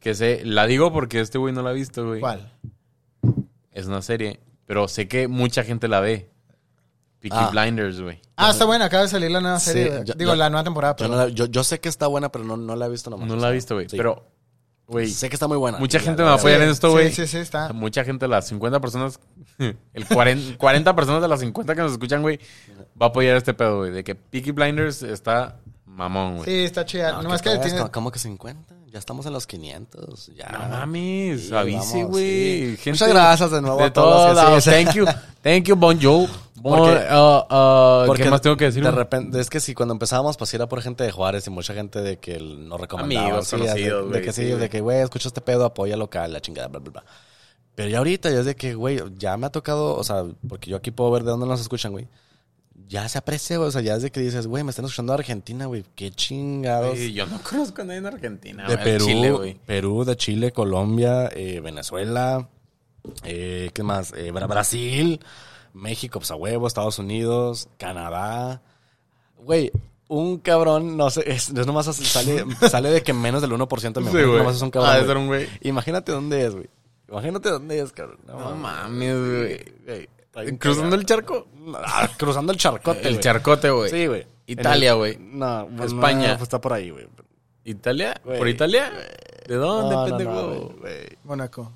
que sé, la digo porque este güey no la ha visto, güey. ¿Cuál? Es una serie, pero sé que mucha gente la ve. Peaky Ah. Blinders, güey. Ah, está buena, acaba de salir la nueva Sí, serie. yo- Digo, yo- la nueva temporada. Yo, pero- no la- yo, yo sé que está buena, pero no, no la he visto nomás. No la he visto, güey. Sí. Pero, güey, Sé que está muy buena. mucha gente la- me la- apoya en esto, güey. Sí, sí, sí, está. Mucha gente, las 50 personas, el 40, 40 personas de las 50 que nos escuchan, güey, va a apoyar este pedo, güey. De que Peaky Blinders está mamón, güey. Sí, está chida. No, Nomás ¿qué que pedas? tiene... ¿Cómo- ¿Cómo que 50? Ya estamos en los 500. Ya. No mames, Sí, avise, güey. sí. Muchas gracias de nuevo De a todos todos sí, sí. Thank you. Thank you. Bon, Porque- uh, uh, Porque ¿Qué más tengo que decir? De repente, es que si cuando empezábamos, pues era por gente de Juárez y mucha gente de que no recomendaba. Amigos, sí, de- conocidos, de, güey, que sí, sí, de que, güey, escucha este pedo, apoya local, la chingada, bla, bla, bla. Pero ya ahorita, ya es de que, güey, ya me ha tocado, o sea, porque yo aquí puedo ver de dónde nos escuchan, güey. Ya se aprecia, güey, o sea, ya es de que dices, güey, me están escuchando de Argentina, güey, qué chingados. Güey, yo no conozco a nadie en Argentina. de güey, Perú, Chile, güey. Perú, de Chile, Colombia, eh, Venezuela, eh, ¿qué más? Eh, Bra- Brasil, México, pues a huevo, Estados Unidos, Canadá. Güey, un cabrón, no sé, es, es nomás sale, sale de que menos del 1% de mi Sí, güey. nomás es un cabrón. Ah, güey. un güey. Imagínate dónde es, güey. Imagínate dónde es, cabrón. No mames, güey. ¿Cruzando el charco? Ah, cruzando el charcote, El charcote, güey. Sí, güey. Italia, güey. No, pues, España. no, pues está por ahí, güey. ¿Italia? ¿Por Italia? ¿De dónde, No, pendejo? no. Mónaco.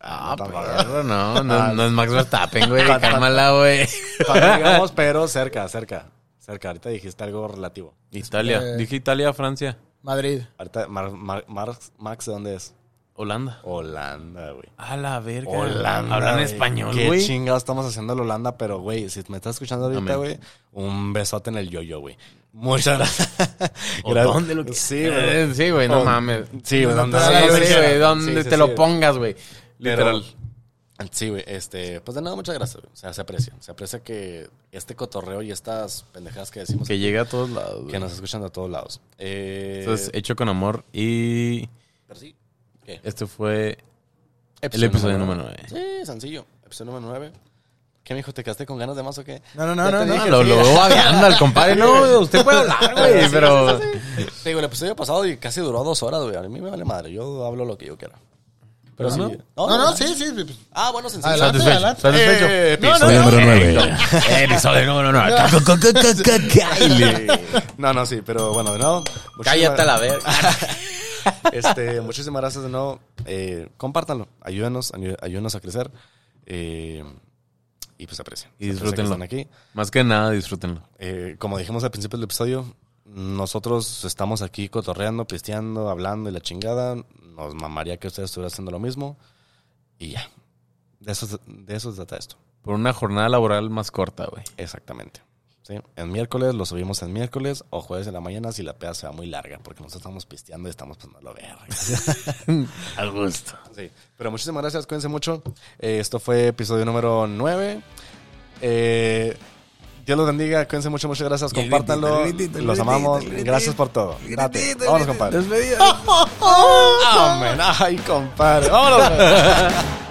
Ah, perro, no, no, no es Max Verstappen, güey. Cálmala, güey. Cuando digamos, pero cerca, cerca. Cerca, ahorita dijiste algo relativo. Italia. Eh. Dije Italia, Francia. Madrid. Ahorita, Mar- Mar- Marx- Max, ¿de dónde es? Holanda. Holanda, güey. A la verga. Holanda. Hablan güey. español, Qué güey. chingados estamos haciendo en Holanda, pero, güey, si me estás escuchando ahorita, güey, un besote en el yo-yo, güey. Muchas gracias. ¿O Gracias. dónde lo que Sí, Eh, güey. Sí, güey, no Oh, mames. Sí, güey, donde te donde güey, lo sí. pongas, güey. Literal. Sí, güey, este, pues de nada, muchas gracias, güey. O sea, se aprecia. Se aprecia que este cotorreo y estas pendejadas que decimos Que llegue a todos lados. que güey. nos escuchan de todos lados. Eh, Esto es hecho con amor y pero sí. ¿Qué? este fue el episodio número 9. Sí, sencillo. Episodio número 9. ¿Qué, mijo? ¿Te quedaste con ganas de más o qué? No, no, no, no, te no. lo, lo veo babeando al compadre. No, usted puede hablar, güey, pero... Sí, güey, el episodio pasado y casi duró dos horas, güey. A mí me vale madre. Yo hablo lo que yo quiera. Pero sí. no? No, no, sí, sí. Ah, bueno, sencillo. Adelante. Satisfecho, satisfecho. Eh, Episodio no, no, número no. 9. Episodio número 9. No, no, sí, pero bueno, de nuevo. Cállate a la verga. Este, muchísimas gracias de nuevo. Eh, compártanlo. Ayúdenos, ayúdenos a crecer. Eh, y pues aprecien. Y que disfrútenlo. están aquí. Más que nada, disfrútenlo. Eh, como dijimos al principio del episodio, nosotros estamos aquí cotorreando, pisteando, hablando y la chingada. Nos mamaría que ustedes estuvieran haciendo lo mismo. Y ya. De eso, de eso se trata esto. Por una jornada laboral más corta, güey. Exactamente. ¿Sí? En miércoles lo subimos en miércoles o jueves en la mañana si la peda se va muy larga, porque nosotros estamos pisteando y estamos pues no lo verga. Al gusto. Sí. Pero muchísimas gracias, cuídense mucho. Eh, esto fue episodio número 9. Eh, Dios los bendiga, cuídense mucho, muchas gracias, compártanlo. Los amamos. Gracias por todo. Date. Vámonos, compadre. Despedida. Amén. Ay, compadre. Vámonos.